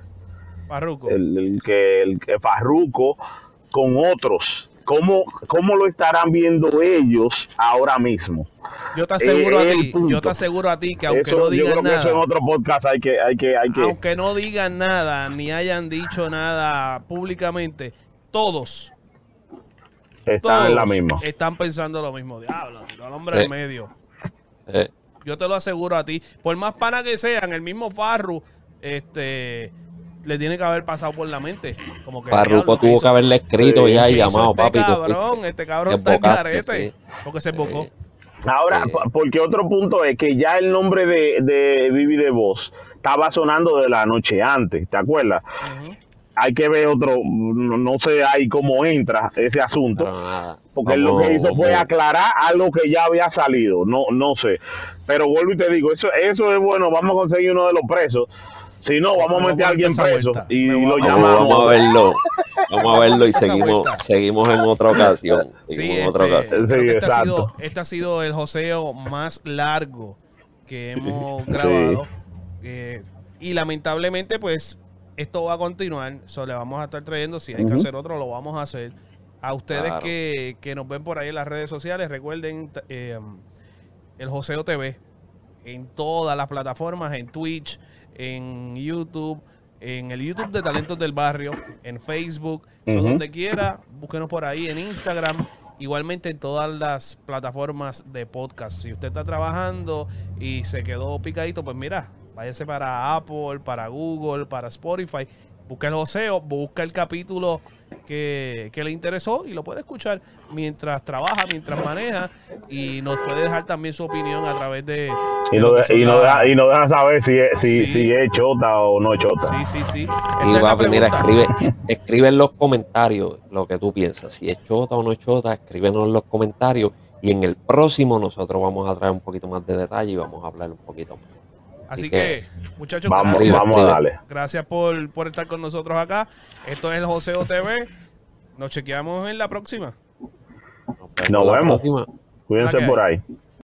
[SPEAKER 1] Farruko.
[SPEAKER 2] el, el que el que Farruko con otros. ¿Cómo, ¿Cómo lo estarán viendo ellos ahora mismo?
[SPEAKER 1] yo te aseguro a
[SPEAKER 2] eh, el
[SPEAKER 1] ti,
[SPEAKER 2] punto.
[SPEAKER 1] yo te aseguro a ti que aunque
[SPEAKER 2] Eso,
[SPEAKER 1] no
[SPEAKER 2] yo
[SPEAKER 1] digan
[SPEAKER 2] creo que
[SPEAKER 1] nada.
[SPEAKER 2] eso en otro podcast hay que, hay que, hay que.
[SPEAKER 1] aunque no digan nada ni hayan dicho nada públicamente, todos,
[SPEAKER 2] están
[SPEAKER 1] todos
[SPEAKER 2] en la misma.
[SPEAKER 1] están pensando lo mismo. Diablo, al hombre
[SPEAKER 3] Sí.
[SPEAKER 1] en medio.
[SPEAKER 3] Eh,
[SPEAKER 1] Yo te lo aseguro a ti. Por más pana que sean, el mismo Farru, este, le tiene que haber pasado por la mente. Como que
[SPEAKER 3] Farruko
[SPEAKER 1] diablo, ¿qué
[SPEAKER 3] tuvo
[SPEAKER 1] hizo-
[SPEAKER 3] que haberle escrito
[SPEAKER 2] Sí,
[SPEAKER 3] ya y llamado,
[SPEAKER 1] este
[SPEAKER 3] papi.
[SPEAKER 1] cabrón, este cabrón está en carete.
[SPEAKER 3] sí.
[SPEAKER 1] Porque se embocó.
[SPEAKER 3] Sí.
[SPEAKER 2] Ahora,
[SPEAKER 3] Sí.
[SPEAKER 2] po- porque otro punto es que ya el nombre de, de Vivi de Voz estaba sonando de la noche antes, ¿te acuerdas? Hay que ver otro, no, no sé ahí cómo entra ese asunto,
[SPEAKER 3] Pero nada.
[SPEAKER 2] porque él lo que hizo fue aclarar algo que ya había salido, no, no sé. Pero vuelvo y te digo, eso, eso es bueno, vamos a conseguir uno de los presos. Si no, vamos a meter a alguien preso
[SPEAKER 1] vuelta.
[SPEAKER 2] y lo llamamos.
[SPEAKER 3] vamos a verlo. Vamos a verlo y seguimos, seguimos en otra ocasión.
[SPEAKER 1] Sí,
[SPEAKER 3] en otra
[SPEAKER 1] este,
[SPEAKER 3] ocasión.
[SPEAKER 1] creo
[SPEAKER 2] Sí,
[SPEAKER 1] este, ha sido, este ha sido el joseo más largo que hemos grabado. Eh, y lamentablemente, pues, esto va a continuar. So, le vamos a estar trayendo. Si hay que hacer otro, lo vamos a hacer. A ustedes
[SPEAKER 3] Claro.
[SPEAKER 1] que, que nos ven por ahí en las redes sociales, recuerden eh, el Joseo TV en todas las plataformas, en Twitch, en YouTube, en el YouTube de Talentos del Barrio, en Facebook, donde quiera, búsquenos por ahí en Instagram, igualmente en todas las plataformas de podcast. Si usted está trabajando y se quedó picadito, pues mira, váyase para Apple, para Google, para Spotify, busca el Joseo, busca el capítulo que, que le interesó y lo puede escuchar mientras trabaja, mientras maneja y nos puede dejar también su opinión a través de...
[SPEAKER 2] Y
[SPEAKER 1] de lo
[SPEAKER 2] y, no deja, y no deja saber si es, si,
[SPEAKER 1] Sí.
[SPEAKER 2] si es chota o no es chota.
[SPEAKER 1] Sí, sí, sí.
[SPEAKER 3] Y
[SPEAKER 1] es
[SPEAKER 3] papi, mira, escribe, escribe en los comentarios lo que tú piensas. Si es chota o no es chota, escríbenos en los comentarios. Y en el próximo nosotros vamos a traer un poquito más de detalle y vamos a hablar un poquito más.
[SPEAKER 1] Así que, muchachos,
[SPEAKER 2] Vamos,
[SPEAKER 1] gracias.
[SPEAKER 2] vamos a darle.
[SPEAKER 1] Gracias por, por estar con nosotros acá. Esto es el Joseo TV. Nos chequeamos en la próxima.
[SPEAKER 3] Nos vemos,
[SPEAKER 2] Nos
[SPEAKER 3] la
[SPEAKER 2] vemos.
[SPEAKER 3] próxima.
[SPEAKER 2] Cuídense
[SPEAKER 1] Hola, ¿qué
[SPEAKER 2] por ahí.